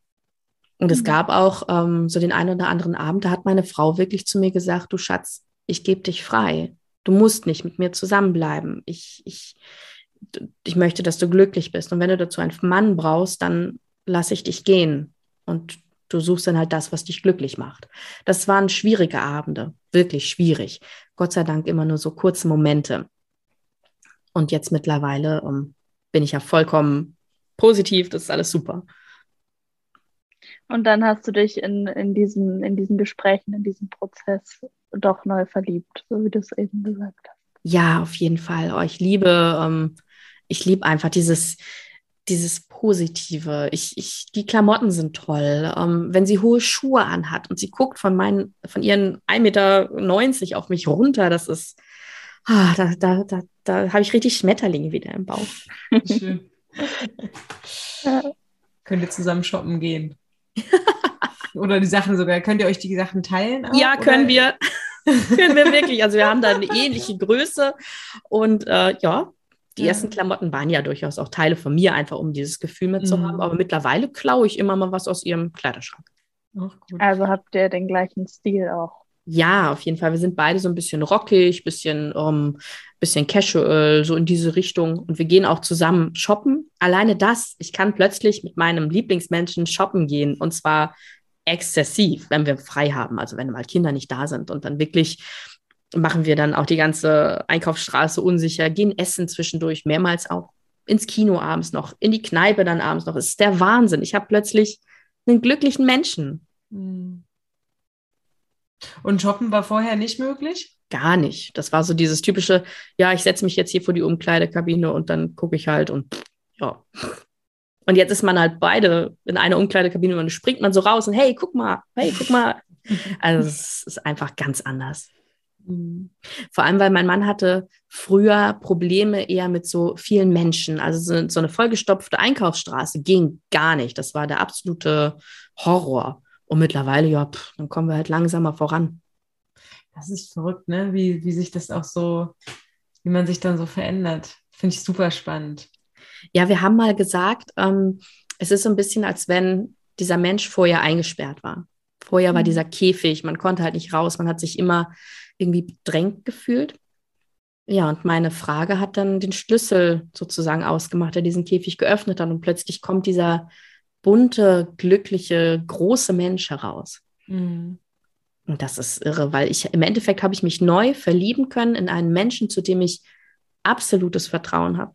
Und es mhm. gab auch ähm, so den einen oder anderen Abend, da hat meine Frau wirklich zu mir gesagt, du Schatz, ich gebe dich frei. Du musst nicht mit mir zusammenbleiben. Ich, ich, ich möchte, dass du glücklich bist. Und wenn du dazu einen Mann brauchst, dann lasse ich dich gehen. Und du suchst dann halt das, was dich glücklich macht. Das waren schwierige Abende, wirklich schwierig. Gott sei Dank immer nur so kurze Momente. Und jetzt mittlerweile um, ähm, bin ich ja vollkommen positiv, das ist alles super. Und dann hast du dich in, in, diesen, in diesen Gesprächen, in diesem Prozess doch neu verliebt, so wie du es eben gesagt hast. Ja, auf jeden Fall. Oh, ich liebe ähm, ich liebe einfach dieses, dieses Positive. Ich, ich, die Klamotten sind toll. Ähm, wenn sie hohe Schuhe anhat und sie guckt von, meinen, von ihren 1,90 Meter auf mich runter, das ist, ah, da, da, da, da habe ich richtig Schmetterlinge wieder im Bauch. Schön. Könnt ihr zusammen shoppen gehen? oder die Sachen sogar, könnt ihr euch die Sachen teilen? Auch, ja, können oder? wir. können wir wirklich. Also wir haben da eine ähnliche Größe und äh, ja, die ja. ersten Klamotten waren ja durchaus auch Teile von mir, einfach um dieses Gefühl mitzuhaben. Mhm. Aber mittlerweile klaue ich immer mal was aus ihrem Kleiderschrank. Also habt ihr den gleichen Stil auch? Ja, auf jeden Fall. Wir sind beide so ein bisschen rockig, bisschen, um, ähm, bisschen casual, so in diese Richtung. Und wir gehen auch zusammen shoppen. Alleine das, ich kann plötzlich mit meinem Lieblingsmenschen shoppen gehen. Und zwar exzessiv, wenn wir frei haben, also wenn mal Kinder nicht da sind und dann wirklich machen wir dann auch die ganze Einkaufsstraße unsicher, gehen essen zwischendurch, mehrmals auch ins Kino abends noch, in die Kneipe dann abends noch. Es ist der Wahnsinn. Ich habe plötzlich einen glücklichen Menschen. Hm. Und shoppen war vorher nicht möglich? Gar nicht. Das war so dieses typische, ja, ich setze mich jetzt hier vor die Umkleidekabine und dann gucke ich halt und ja. Und jetzt ist man halt beide in einer Umkleidekabine und dann springt man so raus und hey, guck mal, hey, guck mal. Also es ist einfach ganz anders. Mhm. Vor allem, weil mein Mann hatte früher Probleme eher mit so vielen Menschen. Also so, so eine vollgestopfte Einkaufsstraße ging gar nicht. Das war der absolute Horror. Und mittlerweile, ja, pff, dann kommen wir halt langsamer voran. Das ist verrückt, ne? Wie, wie sich das auch so, wie man sich dann so verändert. Finde ich super spannend. Ja, wir haben mal gesagt, ähm, es ist so ein bisschen, als wenn dieser Mensch vorher eingesperrt war. Vorher war mhm. dieser Käfig, man konnte halt nicht raus, man hat sich immer irgendwie bedrängt gefühlt. Ja, und meine Frage hat dann den Schlüssel sozusagen ausgemacht, der diesen Käfig geöffnet hat. Und plötzlich kommt dieser bunte, glückliche, große Mensch heraus. Mhm. Und das ist irre, weil ich im Endeffekt habe ich mich neu verlieben können in einen Menschen, zu dem ich absolutes Vertrauen habe.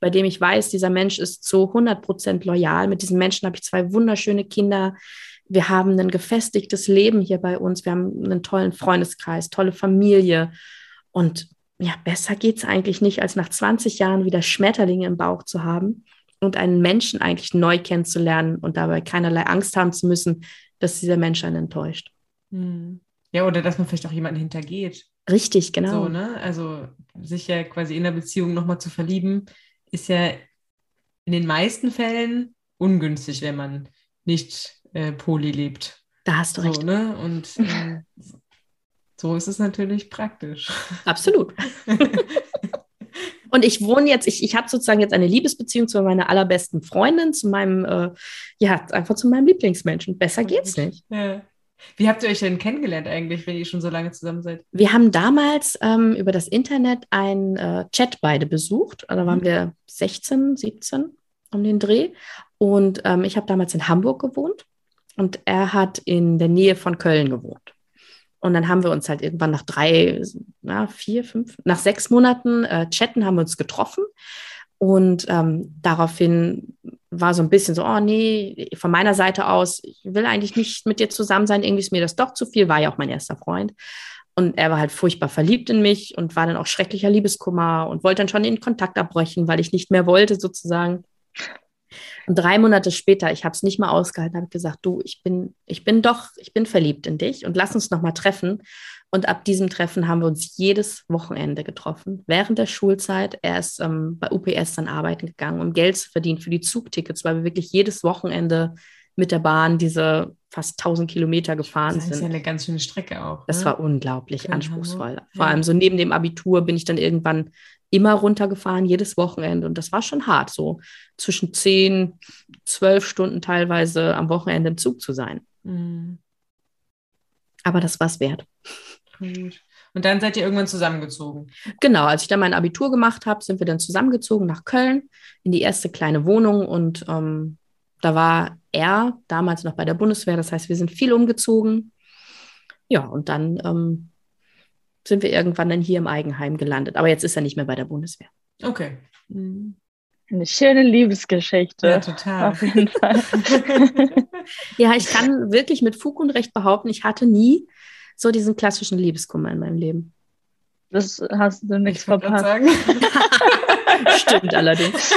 Bei dem ich weiß, dieser Mensch ist zu 100 Prozent loyal. Mit diesem Menschen habe ich zwei wunderschöne Kinder wir haben ein gefestigtes Leben hier bei uns, wir haben einen tollen Freundeskreis, tolle Familie. Und ja, besser geht es eigentlich nicht, als nach 20 Jahren wieder Schmetterlinge im Bauch zu haben und einen Menschen eigentlich neu kennenzulernen und dabei keinerlei Angst haben zu müssen, dass dieser Mensch einen enttäuscht. Hm. Ja, oder dass man vielleicht auch jemanden hintergeht. Richtig, genau. So, ne? Also sich ja quasi in der Beziehung nochmal zu verlieben, ist ja in den meisten Fällen ungünstig, wenn man nicht äh, Poli lebt. Da hast du so, recht. Ne? Und äh, so ist es natürlich praktisch. Absolut. Und ich wohne jetzt, ich, ich habe sozusagen jetzt eine Liebesbeziehung zu meiner allerbesten Freundin, zu meinem, äh, ja, einfach zu meinem Lieblingsmenschen. Besser geht's nicht. Ja. Wie habt ihr euch denn kennengelernt eigentlich, wenn ihr schon so lange zusammen seid? Wir haben damals ähm, über das Internet einen äh, Chat beide besucht. Da waren mhm. wir 16, 17 um den Dreh. Und ähm, ich habe damals in Hamburg gewohnt und er hat in der Nähe von Köln gewohnt. Und dann haben wir uns halt irgendwann nach drei, na, vier, fünf, nach sechs Monaten äh, chatten, haben wir uns getroffen. Und ähm, daraufhin war so ein bisschen so, oh nee, von meiner Seite aus, ich will eigentlich nicht mit dir zusammen sein, irgendwie ist mir das doch zu viel, war ja auch mein erster Freund. Und er war halt furchtbar verliebt in mich und war dann auch schrecklicher Liebeskummer und wollte dann schon den Kontakt abbrechen, weil ich nicht mehr wollte, sozusagen. Und drei Monate später, ich habe es nicht mal ausgehalten, habe gesagt, du, ich bin, ich bin doch, ich bin verliebt in dich und lass uns noch mal treffen. Und ab diesem Treffen haben wir uns jedes Wochenende getroffen. Während der Schulzeit. Er ist ähm, bei UPS dann arbeiten gegangen, um Geld zu verdienen für die Zugtickets, weil wir wirklich jedes Wochenende mit der Bahn diese fast 1000 Kilometer gefahren sind. Das ist ja eine ganz schöne Strecke auch. Das ne? war unglaublich Köln, anspruchsvoll. Vor Ja. allem so neben dem Abitur bin ich dann irgendwann immer runtergefahren, jedes Wochenende. Und das war schon hart, so zwischen 10, 12 Stunden teilweise am Wochenende im Zug zu sein. Mhm. Aber das war es wert. Gut. Und dann seid ihr irgendwann zusammengezogen. Genau, als ich dann mein Abitur gemacht habe, sind wir dann zusammengezogen nach Köln in die erste kleine Wohnung und ähm, da war er damals noch bei der Bundeswehr. Das heißt, wir sind viel umgezogen. Ja, und dann ähm, sind wir irgendwann dann hier im Eigenheim gelandet. Aber jetzt ist er nicht mehr bei der Bundeswehr. Okay. Mhm. Eine schöne Liebesgeschichte. Ja, total. Auf jeden Fall. Ja, ich kann wirklich mit Fug und Recht behaupten, ich hatte nie so diesen klassischen Liebeskummer in meinem Leben. Das hast du nichts verpasst. sagen. Stimmt allerdings.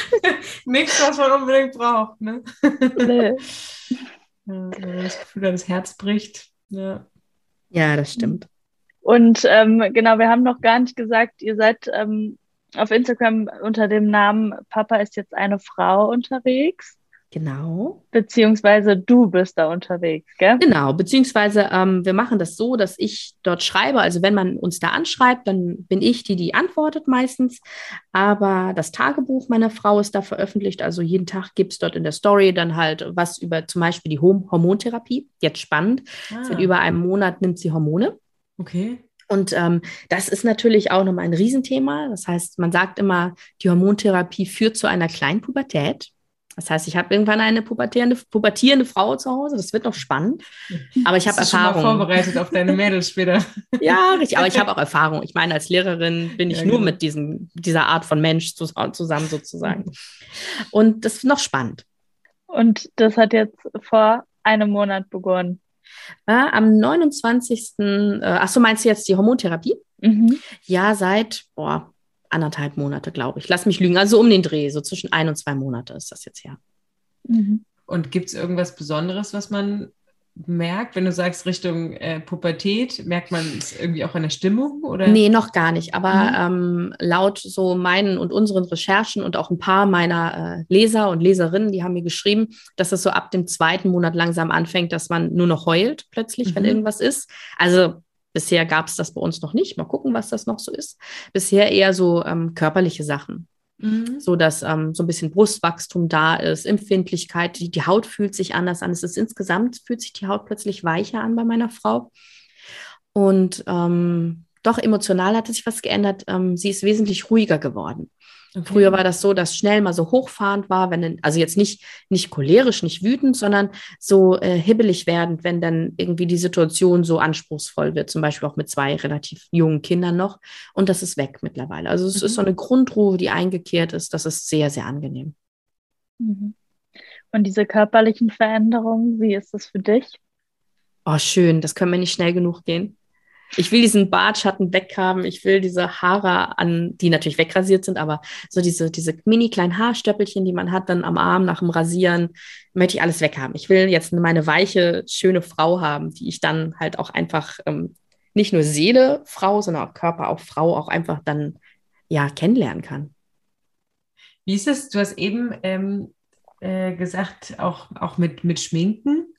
Nichts, was man unbedingt braucht. Ne? Nee. Ja, das Gefühl das Herz bricht. Ja. Ja, das stimmt. Und ähm, genau, wir haben noch gar nicht gesagt, ihr seid ähm, auf Instagram unter dem Namen Papa ist jetzt eine Frau unterwegs, Genau. beziehungsweise du bist da unterwegs, gell? Genau, beziehungsweise ähm, wir machen das so, dass ich dort schreibe. Also wenn man uns da anschreibt, dann bin ich die, die antwortet meistens. Aber das Tagebuch meiner Frau ist da veröffentlicht. Also jeden Tag gibt es dort in der Story dann halt was über zum Beispiel die Hom Hormontherapie. Jetzt spannend. Seit Ah, über einem Monat nimmt sie Hormone. okay. Und ähm, das ist natürlich auch nochmal ein Riesenthema. Das heißt, man sagt immer, die Hormontherapie führt zu einer kleinen Pubertät. Das heißt, ich habe irgendwann eine pubertierende, pubertierende Frau zu Hause. Das wird noch spannend. Aber ich habe du schon mal Erfahrung. vorbereitet auf deine Mädels später. Ja, richtig. Aber ich habe auch Erfahrung. Ich meine, als Lehrerin bin ich Ja, nur genau. mit diesen, dieser Art von Mensch zus zusammen sozusagen. Und das ist noch spannend. Und das hat jetzt vor einem Monat begonnen. Ja, am 29. Äh, ach so, meinst du jetzt die Hormontherapie? Mhm. Ja, seit boah, anderthalb Monate, glaube ich. Lass mich lügen. Also um den Dreh, so zwischen ein und zwei Monate ist das jetzt her. Mhm. Und gibt es irgendwas Besonderes, was man merkt, wenn du sagst Richtung äh, Pubertät? Merkt man es irgendwie auch an der Stimmung? Oder? Nee, noch gar nicht. Aber ähm, laut so meinen und unseren Recherchen und auch ein paar meiner äh, Leser und Leserinnen, die haben mir geschrieben, dass es so ab dem zweiten Monat langsam anfängt, dass man nur noch heult plötzlich, wenn Mhm. irgendwas ist. Also bisher gab es das bei uns noch nicht. Mal gucken, was das noch so ist. Bisher eher so ähm, körperliche Sachen. Mhm. so dass ähm, so ein bisschen Brustwachstum da ist, Empfindlichkeit, die, die Haut fühlt sich anders an. Es ist insgesamt, fühlt sich die Haut plötzlich weicher an bei meiner Frau. Und ähm, doch emotional hat sich was geändert. Ähm, sie ist wesentlich ruhiger geworden. Okay. Früher war das so, dass schnell mal so hochfahrend war, wenn dann, also jetzt nicht, nicht cholerisch, nicht wütend, sondern so äh, hibbelig werdend, wenn dann irgendwie die Situation so anspruchsvoll wird, zum Beispiel auch mit zwei relativ jungen Kindern noch. Und das ist weg mittlerweile. Also es Mhm. ist so eine Grundruhe, die eingekehrt ist. Das ist sehr, sehr angenehm. Mhm. Und diese körperlichen Veränderungen, wie ist das für dich? Oh, schön, das können wir nicht schnell genug gehen. Ich will diesen Bartschatten weghaben. Ich will diese Haare an, die natürlich wegrasiert sind, aber so diese, diese mini kleinen Haarstöppelchen, die man hat dann am Arm nach dem Rasieren, möchte ich alles weghaben. Ich will jetzt meine weiche, schöne Frau haben, die ich dann halt auch einfach ähm, nicht nur Seele Frau, sondern auch Körper auch Frau auch einfach dann ja kennenlernen kann. Wie ist es? Du hast eben ähm, äh, gesagt, auch, auch mit, mit Schminken.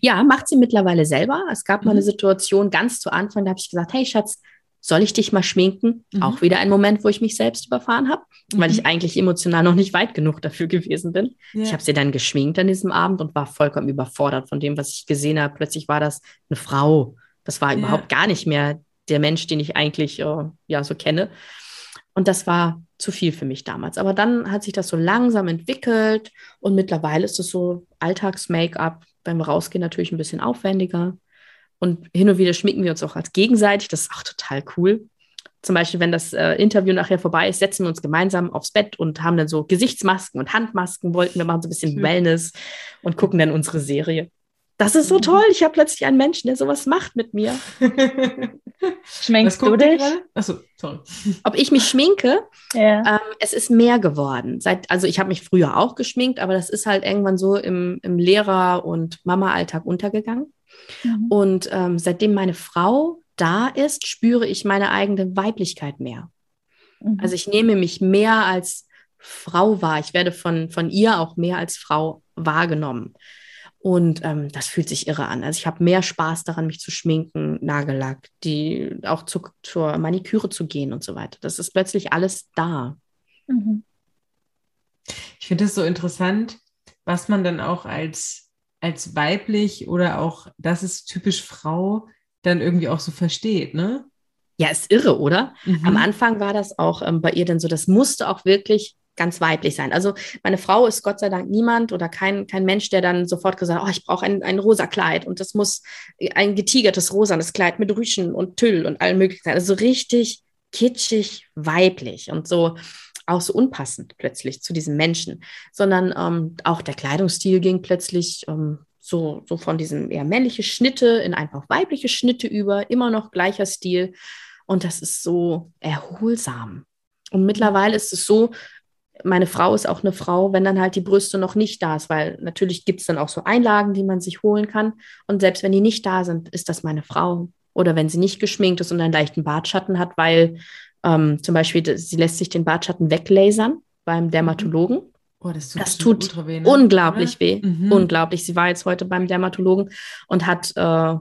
Ja, macht sie mittlerweile selber. Es gab mal Mhm. eine Situation ganz zu Anfang, da habe ich gesagt, hey Schatz, soll ich dich mal schminken? Mhm. Auch wieder ein Moment, wo ich mich selbst überfahren habe, weil ich Mhm. eigentlich emotional noch nicht weit genug dafür gewesen bin. Ja. Ich habe sie dann geschminkt an diesem Abend und war vollkommen überfordert von dem, was ich gesehen habe. Plötzlich war das eine Frau. Das war Ja. überhaupt gar nicht mehr der Mensch, den ich eigentlich äh, ja so kenne. Und das war zu viel für mich damals. Aber dann hat sich das so langsam entwickelt und mittlerweile ist es so Alltags-Make-up beim Rausgehen natürlich ein bisschen aufwendiger. Und hin und wieder schminken wir uns auch als gegenseitig. Das ist auch total cool. Zum Beispiel, wenn das äh, Interview nachher vorbei ist, setzen wir uns gemeinsam aufs Bett und haben dann so Gesichtsmasken und Handmasken wollten wir machen, so ein bisschen Schön. Wellness und gucken dann unsere Serie. Das ist so Mhm. toll. Ich habe plötzlich einen Menschen, der sowas macht mit mir. Schminkst du dich? Achso, sorry. Ob ich mich schminke? Ja. Ähm, es ist mehr geworden. Seit, also ich habe mich früher auch geschminkt, aber das ist halt irgendwann so im, im Lehrer- und Mama-Alltag untergegangen. Mhm. Und ähm, seitdem meine Frau da ist, spüre ich meine eigene Weiblichkeit mehr. Mhm. Also ich nehme mich mehr als Frau wahr. Ich werde von, von ihr auch mehr als Frau wahrgenommen. Und ähm, das fühlt sich irre an. Also ich habe mehr Spaß daran, mich zu schminken, Nagellack, die auch zu, zur Maniküre zu gehen und so weiter. Das ist plötzlich alles da. Mhm. Ich finde es so interessant, was man dann auch als, als weiblich oder auch, das ist typisch Frau, dann irgendwie auch so versteht, ne? Ja, ist irre, oder? Mhm. Am Anfang war das auch ähm, bei ihr dann so, das musste auch wirklich ganz weiblich sein. Also meine Frau ist Gott sei Dank niemand oder kein, kein Mensch, der dann sofort gesagt hat, oh, ich brauche ein, ein rosa Kleid und das muss ein getigertes rosanes Kleid mit Rüschen und Tüll und allem möglichen sein. Also richtig kitschig, weiblich und so auch so unpassend plötzlich zu diesem Menschen, sondern ähm, auch der Kleidungsstil ging plötzlich ähm, so, so von diesem eher männliche Schnitte in einfach weibliche Schnitte über, immer noch gleicher Stil. Und das ist so erholsam. Und mittlerweile ist es so, meine Frau ist auch eine Frau, wenn dann halt die Brüste noch nicht da ist, weil natürlich gibt es dann auch so Einlagen, die man sich holen kann. Und selbst wenn die nicht da sind, ist das meine Frau. Oder wenn sie nicht geschminkt ist und einen leichten Bartschatten hat, weil ähm, zum Beispiel sie lässt sich den Bartschatten weglasern beim Dermatologen. Oh, das tut, das tut weh, ne? unglaublich weh. Mhm. Unglaublich. Sie war jetzt heute beim Dermatologen und hat, äh,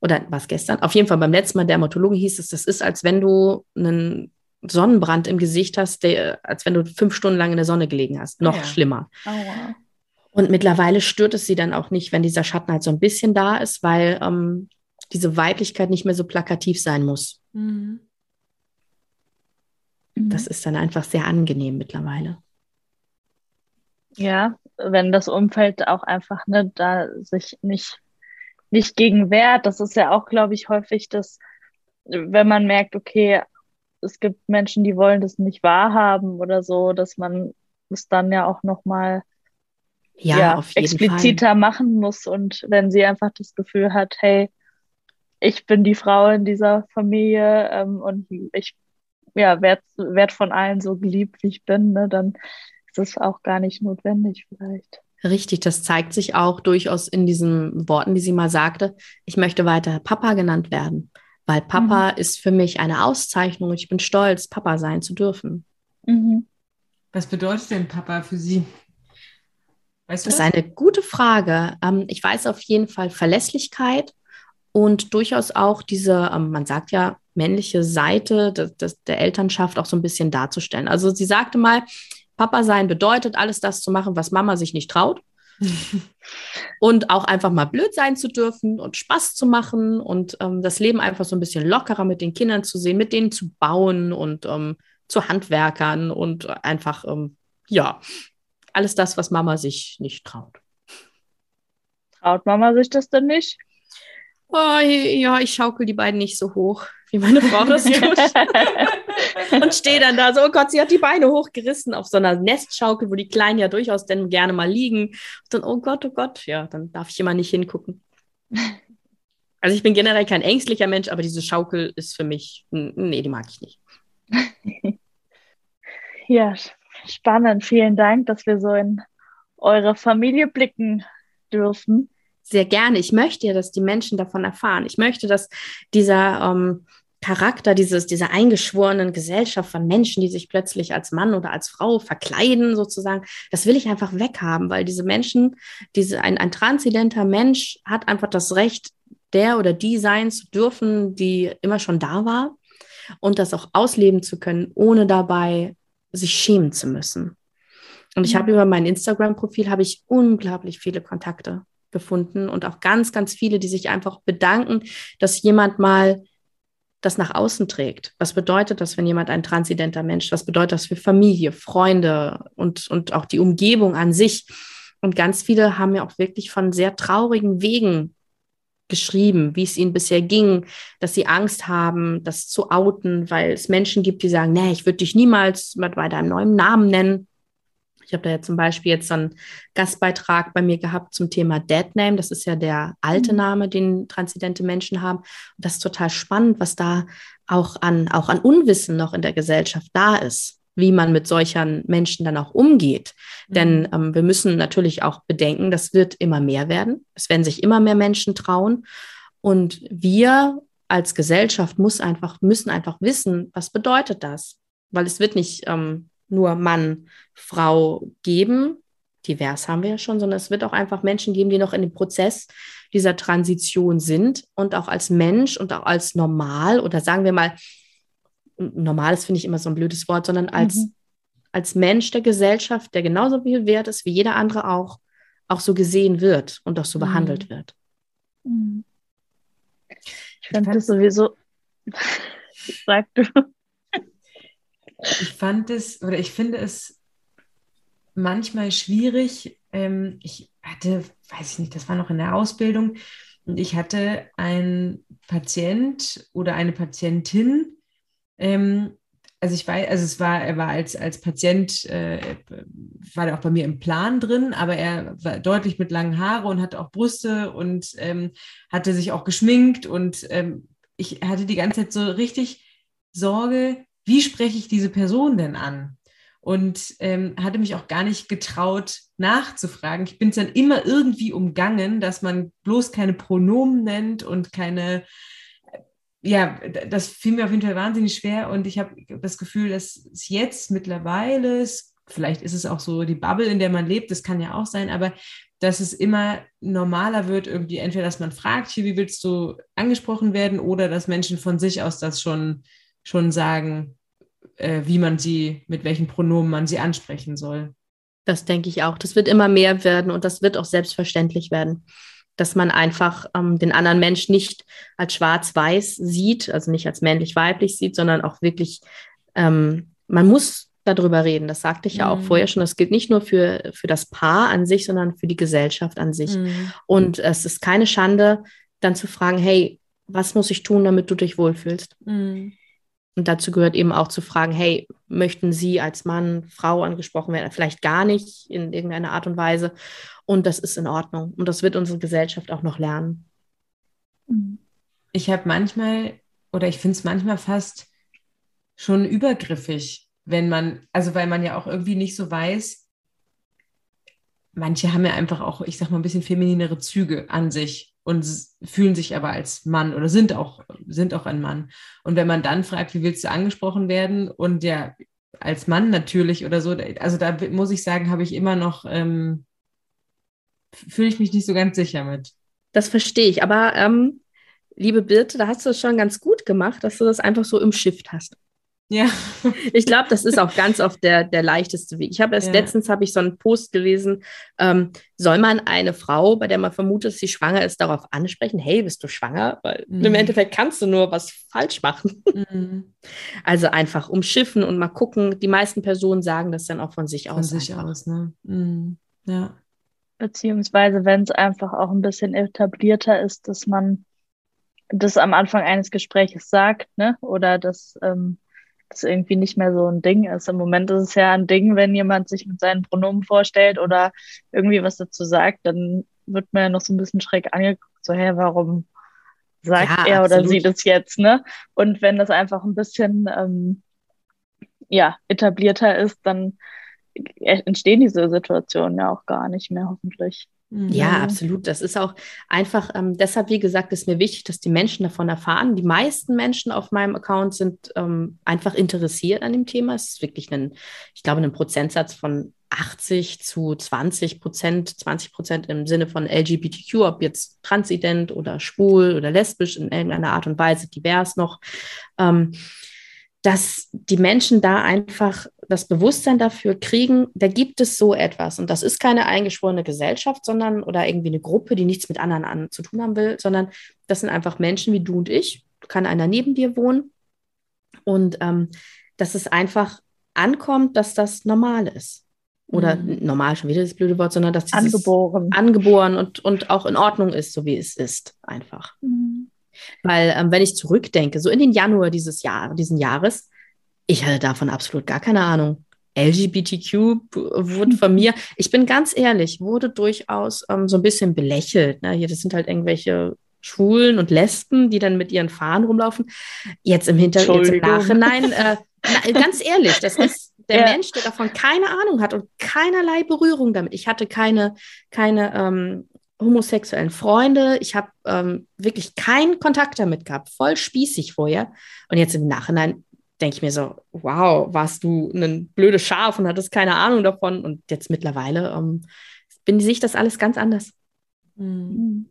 oder was gestern? Auf jeden Fall beim letzten Mal Dermatologen hieß es, das ist, als wenn du einen Sonnenbrand im Gesicht hast, der, als wenn du fünf Stunden lang in der Sonne gelegen hast. Noch ja. schlimmer. Oh, wow. Und mittlerweile stört es sie dann auch nicht, wenn dieser Schatten halt so ein bisschen da ist, weil ähm, diese Weiblichkeit nicht mehr so plakativ sein muss. Mhm. Das ist dann einfach sehr angenehm mittlerweile. Ja, wenn das Umfeld auch einfach ne, da sich nicht, nicht gegen wehrt, das ist ja auch, glaube ich, häufig das, wenn man merkt, okay, es gibt Menschen, die wollen das nicht wahrhaben oder so, dass man es dann ja auch nochmal ja, ja expliziter Fall. machen muss. Und wenn sie einfach das Gefühl hat, hey, ich bin die Frau in dieser Familie ähm, und ich ja, werde werd von allen so geliebt, wie ich bin, ne, dann ist es auch gar nicht notwendig vielleicht. Richtig, das zeigt sich auch durchaus in diesen Worten, die sie mal sagte. Ich möchte weiter Papa genannt werden weil Papa mhm. ist für mich eine Auszeichnung und ich bin stolz, Papa sein zu dürfen. Mhm. Was bedeutet denn Papa für Sie? Weißt du das, das ist eine gute Frage. Ähm, ich weiß auf jeden Fall Verlässlichkeit und durchaus auch diese, ähm, man sagt ja, männliche Seite des, der Elternschaft auch so ein bisschen darzustellen. Also sie sagte mal, Papa sein bedeutet, alles das zu machen, was Mama sich nicht traut. und auch einfach mal blöd sein zu dürfen und Spaß zu machen und ähm, das Leben einfach so ein bisschen lockerer mit den Kindern zu sehen, mit denen zu bauen und ähm, zu Handwerkern und einfach, ähm, ja, alles das, was Mama sich nicht traut. Traut Mama sich das denn nicht? Oh, ja, ich schaukel die beiden nicht so hoch, wie meine Frau das tut. und stehe dann da so, oh Gott, sie hat die Beine hochgerissen auf so einer Nestschaukel, wo die Kleinen ja durchaus dann gerne mal liegen. Und dann, oh Gott, oh Gott, ja, dann darf ich immer nicht hingucken. Also ich bin generell kein ängstlicher Mensch, aber diese Schaukel ist für mich, nee, die mag ich nicht. Ja, spannend. Vielen Dank, dass wir so in eure Familie blicken dürfen sehr gerne. Ich möchte ja, dass die Menschen davon erfahren. Ich möchte, dass dieser ähm, Charakter dieses, dieser eingeschworenen Gesellschaft von Menschen, die sich plötzlich als Mann oder als Frau verkleiden, sozusagen, das will ich einfach weghaben, weil diese Menschen, diese, ein, ein transidenter Mensch hat einfach das Recht, der oder die sein zu dürfen, die immer schon da war und das auch ausleben zu können, ohne dabei sich schämen zu müssen. Und ich habe über mein Instagram-Profil habe ich unglaublich viele Kontakte gefunden und auch ganz, ganz viele, die sich einfach bedanken, dass jemand mal das nach außen trägt. Was bedeutet das, wenn jemand ein transidenter Mensch, was bedeutet das für Familie, Freunde und, und auch die Umgebung an sich? Und ganz viele haben ja auch wirklich von sehr traurigen Wegen geschrieben, wie es ihnen bisher ging, dass sie Angst haben, das zu outen, weil es Menschen gibt, die sagen, nee, ich würde dich niemals bei deinem neuen Namen nennen. Ich habe da ja zum Beispiel jetzt so einen Gastbeitrag bei mir gehabt zum Thema Dead Name. Das ist ja der alte mhm. Name, den transidente Menschen haben. Und das ist total spannend, was da auch an, auch an Unwissen noch in der Gesellschaft da ist, wie man mit solchen Menschen dann auch umgeht. Mhm. Denn ähm, wir müssen natürlich auch bedenken, das wird immer mehr werden. Es werden sich immer mehr Menschen trauen. Und wir als Gesellschaft muss einfach, müssen einfach wissen, was bedeutet das? Weil es wird nicht ähm, nur Mann, Frau geben. Divers haben wir ja schon, sondern es wird auch einfach Menschen geben, die noch in dem Prozess dieser Transition sind und auch als Mensch und auch als normal oder sagen wir mal, normales finde ich immer so ein blödes Wort, sondern als, mhm. als Mensch der Gesellschaft, der genauso viel wert ist wie jeder andere auch, auch so gesehen wird und auch so mhm. behandelt wird. Mhm. Ich finde das sowieso, sag du ich fand es oder ich finde es manchmal schwierig. Ähm, ich hatte, weiß ich nicht, das war noch in der Ausbildung und ich hatte einen Patient oder eine Patientin. Ähm, also ich weiß, also es war, er war als, als Patient, äh, war er auch bei mir im Plan drin, aber er war deutlich mit langen Haaren und hatte auch Brüste und ähm, hatte sich auch geschminkt und ähm, ich hatte die ganze Zeit so richtig Sorge, wie spreche ich diese Person denn an? Und ähm, hatte mich auch gar nicht getraut, nachzufragen. Ich bin es dann immer irgendwie umgangen, dass man bloß keine Pronomen nennt und keine, äh, ja, das fiel mir auf jeden Fall wahnsinnig schwer. Und ich habe das Gefühl, dass es jetzt mittlerweile, vielleicht ist es auch so die Bubble, in der man lebt, das kann ja auch sein, aber dass es immer normaler wird, irgendwie entweder, dass man fragt, hier, wie willst du angesprochen werden, oder dass Menschen von sich aus das schon, schon sagen, äh, wie man sie, mit welchen Pronomen man sie ansprechen soll. Das denke ich auch. Das wird immer mehr werden und das wird auch selbstverständlich werden, dass man einfach ähm, den anderen Mensch nicht als schwarz-weiß sieht, also nicht als männlich-weiblich sieht, sondern auch wirklich, ähm, man muss darüber reden. Das sagte ich ja auch mhm. vorher schon. Das gilt nicht nur für, für das Paar an sich, sondern für die Gesellschaft an sich. Mhm. Und es ist keine Schande, dann zu fragen, hey, was muss ich tun, damit du dich wohlfühlst? Mhm. Und dazu gehört eben auch zu fragen, hey, möchten Sie als Mann, Frau angesprochen werden? Vielleicht gar nicht in irgendeiner Art und Weise. Und das ist in Ordnung. Und das wird unsere Gesellschaft auch noch lernen. Ich habe manchmal, oder ich finde es manchmal fast schon übergriffig, wenn man, also weil man ja auch irgendwie nicht so weiß, manche haben ja einfach auch, ich sag mal, ein bisschen femininere Züge an sich und fühlen sich aber als Mann oder sind auch, sind auch ein Mann. Und wenn man dann fragt, wie willst du angesprochen werden und ja, als Mann natürlich oder so, also da muss ich sagen, habe ich immer noch, ähm, fühle ich mich nicht so ganz sicher mit. Das verstehe ich, aber ähm, liebe Birte, da hast du es schon ganz gut gemacht, dass du das einfach so im Shift hast. Ja. ich glaube, das ist auch ganz oft der, der leichteste Weg. Ich habe erst ja. letztens habe ich so einen Post gelesen, ähm, soll man eine Frau, bei der man vermutet, dass sie schwanger ist, darauf ansprechen, hey, bist du schwanger? Weil mhm. im Endeffekt kannst du nur was falsch machen. Mhm. Also einfach umschiffen und mal gucken. Die meisten Personen sagen das dann auch von sich von aus. Von sich einfach. aus, ne? Mhm. Ja. Beziehungsweise, wenn es einfach auch ein bisschen etablierter ist, dass man das am Anfang eines Gesprächs sagt, ne? Oder dass ähm, das irgendwie nicht mehr so ein Ding ist. Im Moment ist es ja ein Ding, wenn jemand sich mit seinen Pronomen vorstellt oder irgendwie was dazu sagt, dann wird man ja noch so ein bisschen schräg angeguckt, so, hä, warum sagt ja, er absolut. oder sie das jetzt, ne? Und wenn das einfach ein bisschen, ähm, ja, etablierter ist, dann entstehen diese Situationen ja auch gar nicht mehr, hoffentlich. Ja, mhm. absolut. Das ist auch einfach, ähm, deshalb, wie gesagt, ist mir wichtig, dass die Menschen davon erfahren. Die meisten Menschen auf meinem Account sind ähm, einfach interessiert an dem Thema. Es ist wirklich ein, ich glaube, ein Prozentsatz von 80 zu 20 Prozent, 20 Prozent im Sinne von LGBTQ, ob jetzt transident oder schwul oder lesbisch in irgendeiner Art und Weise, divers noch. Ähm, dass die Menschen da einfach das Bewusstsein dafür kriegen, da gibt es so etwas. Und das ist keine eingeschworene Gesellschaft, sondern oder irgendwie eine Gruppe, die nichts mit anderen an, zu tun haben will, sondern das sind einfach Menschen wie du und ich. Kann einer neben dir wohnen. Und ähm, dass es einfach ankommt, dass das normal ist. Oder mhm. normal schon wieder das blöde Wort, sondern dass dieses angeboren, angeboren und, und auch in Ordnung ist, so wie es ist, einfach. Mhm. Weil, ähm, wenn ich zurückdenke, so in den Januar dieses Jahr, diesen Jahres, ich hatte davon absolut gar keine Ahnung. LGBTQ wurde von mir, ich bin ganz ehrlich, wurde durchaus ähm, so ein bisschen belächelt. Ne? Hier, das sind halt irgendwelche Schwulen und Lesben, die dann mit ihren Fahnen rumlaufen. Jetzt im Hintergrund, im Nachhinein, äh, na, ganz ehrlich, das ist der ja. Mensch, der davon keine Ahnung hat und keinerlei Berührung damit. Ich hatte keine, keine ähm, homosexuellen Freunde. Ich habe ähm, wirklich keinen Kontakt damit gehabt, voll spießig vorher. Und jetzt im Nachhinein denke ich mir so, wow, warst du ein blödes Schaf und hattest keine Ahnung davon. Und jetzt mittlerweile ähm, bin, ich das alles ganz anders. Mhm.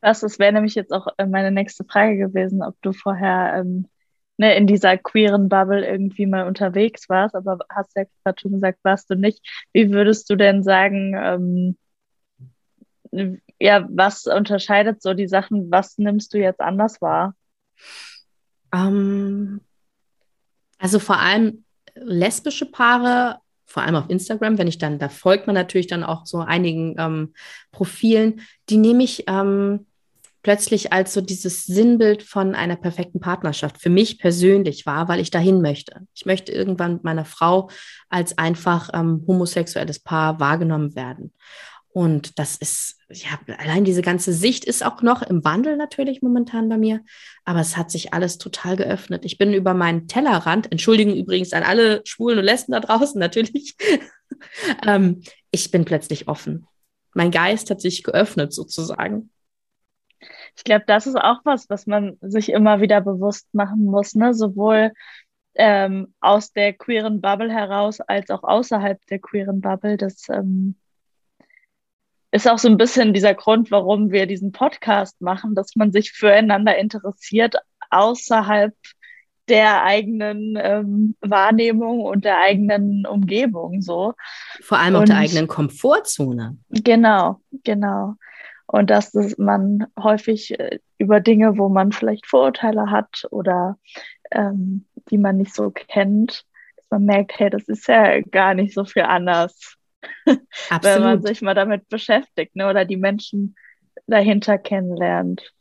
Was, das wäre nämlich jetzt auch äh, meine nächste Frage gewesen, ob du vorher ähm, ne, in dieser queeren Bubble irgendwie mal unterwegs warst, aber hast ja gerade schon gesagt, warst du nicht. Wie würdest du denn sagen, ähm, ja, was unterscheidet so die Sachen, was nimmst du jetzt anders wahr? Ähm, also vor allem lesbische Paare, vor allem auf Instagram, wenn ich dann, da folgt man natürlich dann auch so einigen ähm, Profilen, die nehme ich ähm, plötzlich als so dieses Sinnbild von einer perfekten Partnerschaft für mich persönlich war, weil ich dahin möchte. Ich möchte irgendwann mit meiner Frau als einfach ähm, homosexuelles Paar wahrgenommen werden. Und das ist, ja, allein diese ganze Sicht ist auch noch im Wandel natürlich momentan bei mir, aber es hat sich alles total geöffnet. Ich bin über meinen Tellerrand, entschuldigen übrigens an alle Schwulen und Lesben da draußen natürlich, ähm, ich bin plötzlich offen. Mein Geist hat sich geöffnet sozusagen. Ich glaube, das ist auch was, was man sich immer wieder bewusst machen muss, ne? sowohl ähm, aus der queeren Bubble heraus als auch außerhalb der queeren Bubble, dass ähm, ist auch so ein bisschen dieser Grund, warum wir diesen Podcast machen, dass man sich füreinander interessiert außerhalb der eigenen ähm, Wahrnehmung und der eigenen Umgebung so. Vor allem auch und, der eigenen Komfortzone. Genau, genau. Und dass man häufig äh, über Dinge, wo man vielleicht Vorurteile hat oder ähm, die man nicht so kennt, dass man merkt, hey, das ist ja gar nicht so viel anders wenn man sich mal damit beschäftigt ne, oder die Menschen dahinter kennenlernt.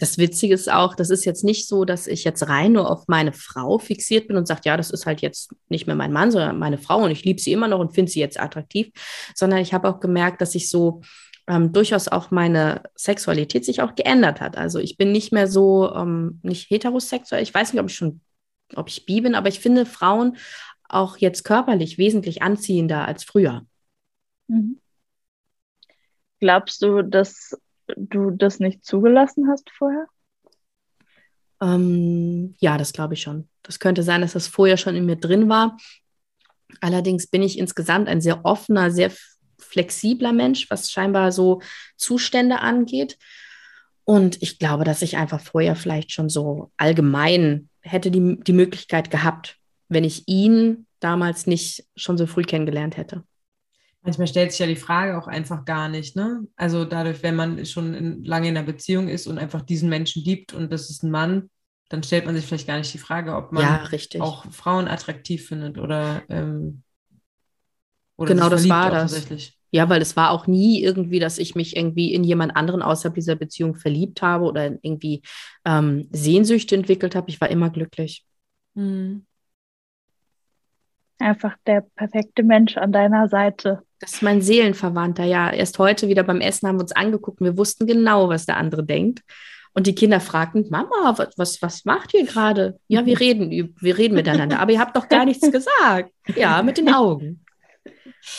Das Witzige ist auch, das ist jetzt nicht so, dass ich jetzt rein nur auf meine Frau fixiert bin und sage, ja, das ist halt jetzt nicht mehr mein Mann, sondern meine Frau und ich liebe sie immer noch und finde sie jetzt attraktiv, sondern ich habe auch gemerkt, dass ich so ähm, durchaus auch meine Sexualität sich auch geändert hat. Also ich bin nicht mehr so, ähm, nicht heterosexuell. Ich weiß nicht, ob ich schon, ob ich bi bin, aber ich finde Frauen auch jetzt körperlich wesentlich anziehender als früher. Mhm. Glaubst du, dass du das nicht zugelassen hast vorher? Ähm, ja, das glaube ich schon. Das könnte sein, dass das vorher schon in mir drin war. Allerdings bin ich insgesamt ein sehr offener, sehr flexibler Mensch, was scheinbar so Zustände angeht. Und ich glaube, dass ich einfach vorher vielleicht schon so allgemein hätte die, die Möglichkeit gehabt, wenn ich ihn damals nicht schon so früh kennengelernt hätte. Manchmal stellt sich ja die Frage auch einfach gar nicht, ne? Also dadurch, wenn man schon in, lange in einer Beziehung ist und einfach diesen Menschen liebt und das ist ein Mann, dann stellt man sich vielleicht gar nicht die Frage, ob man ja, auch Frauen attraktiv findet oder, ähm, oder genau das war das. Ja, weil es war auch nie irgendwie, dass ich mich irgendwie in jemand anderen außerhalb dieser Beziehung verliebt habe oder irgendwie ähm, Sehnsüchte entwickelt habe. Ich war immer glücklich. Mhm. Einfach der perfekte Mensch an deiner Seite. Das ist mein Seelenverwandter, ja. Erst heute wieder beim Essen haben wir uns angeguckt und wir wussten genau, was der andere denkt. Und die Kinder fragten, Mama, was, was, macht ihr gerade? Ja, wir reden, wir reden miteinander, aber ihr habt doch gar nichts gesagt. Ja, mit den Augen.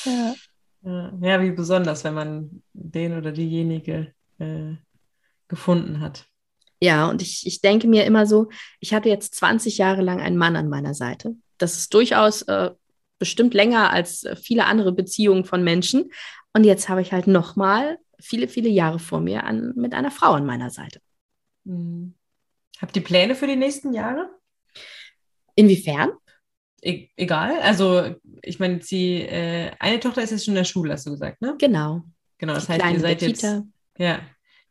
Ja, ja wie besonders, wenn man den oder diejenige äh, gefunden hat. Ja, und ich, ich denke mir immer so, ich hatte jetzt 20 Jahre lang einen Mann an meiner Seite das ist durchaus äh, bestimmt länger als viele andere Beziehungen von Menschen. Und jetzt habe ich halt nochmal viele, viele Jahre vor mir an, mit einer Frau an meiner Seite. Mhm. Habt ihr Pläne für die nächsten Jahre? Inwiefern? E egal. Also, ich meine, sie, äh, eine Tochter ist jetzt schon in der Schule, hast du gesagt, ne? Genau. Genau, das die heißt, ihr seid jetzt. Ja,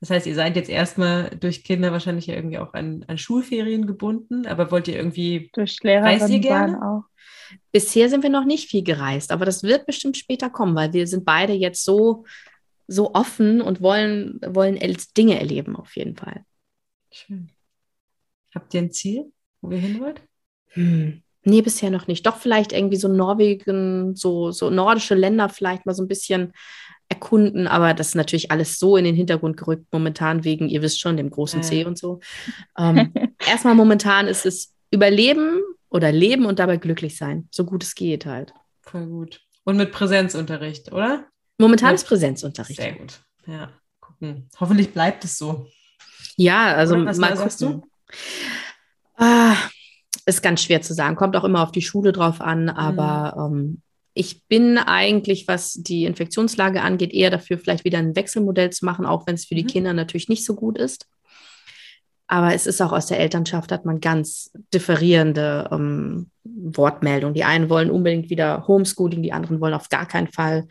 das heißt, ihr seid jetzt erstmal durch Kinder wahrscheinlich ja irgendwie auch an, an Schulferien gebunden, aber wollt ihr irgendwie durch reist ihr gerne? auch? Bisher sind wir noch nicht viel gereist, aber das wird bestimmt später kommen, weil wir sind beide jetzt so, so offen und wollen, wollen Dinge erleben auf jeden Fall. Schön. Habt ihr ein Ziel, wo ihr hin wollt? Hm. Nee, bisher noch nicht. Doch vielleicht irgendwie so Norwegen, so, so nordische Länder vielleicht mal so ein bisschen erkunden, aber das ist natürlich alles so in den Hintergrund gerückt momentan wegen, ihr wisst schon, dem großen Ja. C und so. Ähm, erstmal momentan ist es Überleben oder Leben und dabei glücklich sein, so gut es geht halt. Voll gut. Und mit Präsenzunterricht, oder? Momentan Ja. ist Präsenzunterricht. Sehr gut. Ja, gucken. Hoffentlich bleibt es so. Ja, also Oder was mal sagst gucken. Ah, ist ganz schwer zu sagen. Kommt auch immer auf die Schule drauf an, aber ähm, ich bin eigentlich, was die Infektionslage angeht, eher dafür, vielleicht wieder ein Wechselmodell zu machen, auch wenn es für die Mhm. Kinder natürlich nicht so gut ist. Aber es ist auch aus der Elternschaft, hat man ganz differierende ähm, Wortmeldungen. Die einen wollen unbedingt wieder Homeschooling, die anderen wollen auf gar keinen Fall.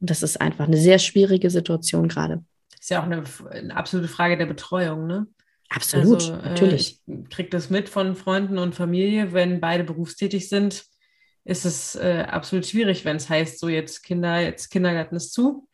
Und das ist einfach eine sehr schwierige Situation gerade. Ist ja auch eine, eine absolute Frage der Betreuung, ne? Absolut, Also, äh, natürlich. Ich kriege das mit von Freunden und Familie. Wenn beide berufstätig sind, ist es äh, absolut schwierig, wenn es heißt, so jetzt Kinder, jetzt Kindergarten ist zu,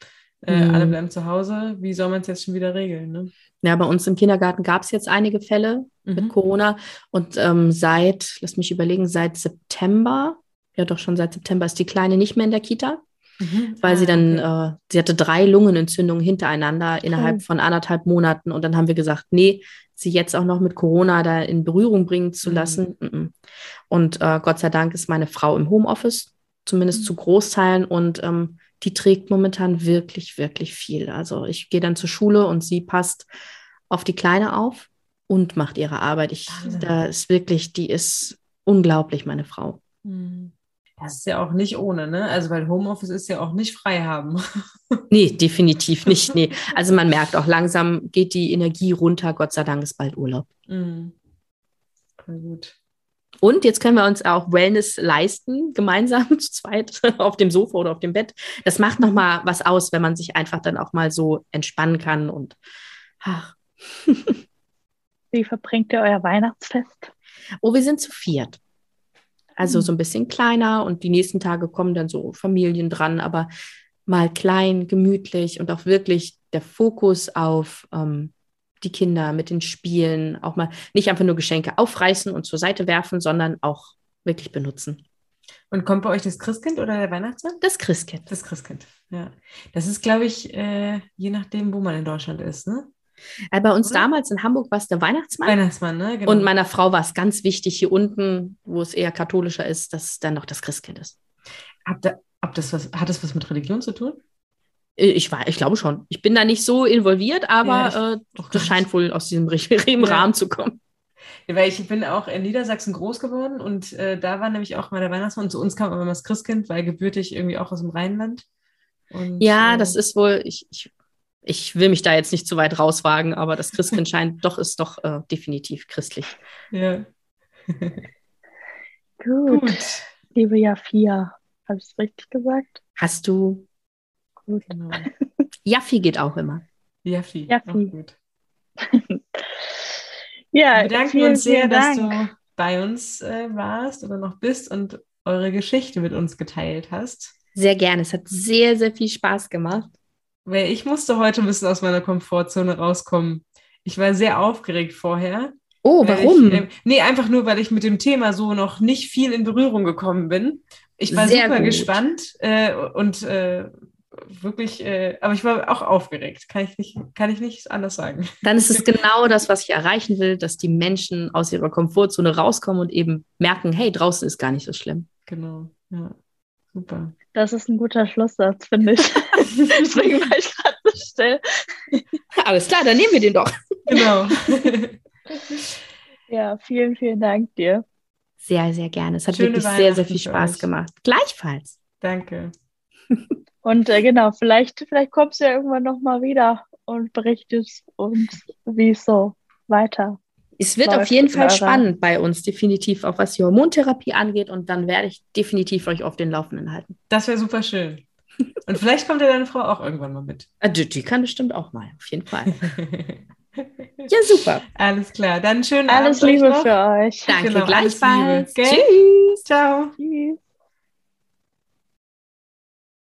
äh, Mhm. alle bleiben zu Hause. Wie soll man es jetzt schon wieder regeln? Ne? Ja, bei uns im Kindergarten gab es jetzt einige Fälle mit Mhm. Corona und ähm, seit, lass mich überlegen, seit September, ja doch schon seit September ist die Kleine nicht mehr in der Kita, Mhm. weil Ah, sie dann, okay. äh, sie hatte drei Lungenentzündungen hintereinander innerhalb Oh. von anderthalb Monaten und dann haben wir gesagt, nee, sie jetzt auch noch mit Corona da in Berührung bringen zu Mhm. lassen. mhm. Und äh, Gott sei Dank ist meine Frau im Homeoffice, zumindest Mhm. zu Großteilen und ähm, die trägt momentan wirklich, wirklich viel. Also ich gehe dann zur Schule und sie passt auf die Kleine auf und macht ihre Arbeit. Ich, Wahnsinn. da ist wirklich, die ist unglaublich, meine Frau. Mhm. Das ist ja auch nicht ohne, ne? Also, weil Homeoffice ist ja auch nicht frei haben. Nee, definitiv nicht. Nee. Also man merkt auch langsam geht die Energie runter. Gott sei Dank ist bald Urlaub. Mhm. Gut. Und jetzt können wir uns auch Wellness leisten, gemeinsam zu zweit auf dem Sofa oder auf dem Bett. Das macht nochmal was aus, wenn man sich einfach dann auch mal so entspannen kann und ach. Wie verbringt ihr euer Weihnachtsfest? Oh, wir sind zu viert. Also Hm. so ein bisschen kleiner und die nächsten Tage kommen dann so Familien dran, aber mal klein, gemütlich und auch wirklich der Fokus auf ähm, die Kinder mit den Spielen, auch mal nicht einfach nur Geschenke aufreißen und zur Seite werfen, sondern auch wirklich benutzen. Und kommt bei euch das Christkind oder der Weihnachtsmann? Das Christkind. Das Christkind, ja. Das ist, glaube ich, äh, je nachdem, wo man in Deutschland ist, ne? Äh, bei uns Oder? damals in Hamburg war es der Weihnachtsmann. Weihnachtsmann, ne? Genau. Und meiner Frau war es ganz wichtig, hier unten, wo es eher katholischer ist, dass dann noch das Christkind ist. Habt ihr- ob das was, hat das was mit Religion zu tun? Äh, Ich, war, ich glaube schon. Ich bin da nicht so involviert, aber Ja, äh, Doch das scheint wohl aus diesem Ja. Rahmen zu kommen. Ja, weil ich bin auch in Niedersachsen groß geworden und äh, da war nämlich auch mal der Weihnachtsmann. Und zu uns kam immer das Christkind, weil gebürtig irgendwie auch aus dem Rheinland. Und, Ja, äh, das ist wohl, ich, ich, ich will mich da jetzt nicht zu weit rauswagen, aber das Christkind scheint doch, ist doch äh, definitiv christlich. Ja. Gut, Gut. liebe Jafia. Habe ich es richtig gesagt? Hast du. Genau. Jaffi geht auch immer. Jaffi. Jaffi. Auch gut. Ja, Wir bedanken vielen, uns sehr, dass Dank. du bei uns äh, warst oder noch bist und eure Geschichte mit uns geteilt hast. Sehr gerne. Es hat sehr, sehr viel Spaß gemacht. Weil ich musste heute ein bisschen aus meiner Komfortzone rauskommen. Ich war sehr aufgeregt vorher. Oh, warum? Ich, äh, nee, einfach nur, weil ich mit dem Thema so noch nicht viel in Berührung gekommen bin. Ich war Sehr super gut. gespannt äh, und äh, wirklich, äh, aber ich war auch aufgeregt. Kann ich nicht, kann ich nicht anders sagen. Dann ist es genau das, was ich erreichen will, dass die Menschen aus ihrer Komfortzone rauskommen und eben merken, hey, draußen ist gar nicht so schlimm. Genau. Ja. Super. Das ist ein guter Schlusssatz, finde ich. Deswegen war ich gerade so still. Alles klar, dann nehmen wir den doch. genau. Ja, vielen, vielen Dank dir. Sehr, sehr gerne. Es hat Schöne wirklich sehr, sehr viel Spaß euch. gemacht. Gleichfalls. Danke. Und äh, genau, vielleicht, vielleicht kommst du ja irgendwann nochmal wieder und berichtest uns, wie es so weiter. Es wird auf jeden Fall spannend bei uns, definitiv, auch was die Hormontherapie angeht. Und dann werde ich definitiv euch auf den Laufenden halten. Das wäre super schön. Und vielleicht kommt ja deine Frau auch irgendwann mal mit. Äh, Die, die kann bestimmt auch mal, auf jeden Fall. Ja, super. Alles klar. Dann schönen Alles Abend euch Liebe noch. für euch. Danke, Genau, alles gleichfalls. Liebe? Tschüss. Ciao. Tschüss.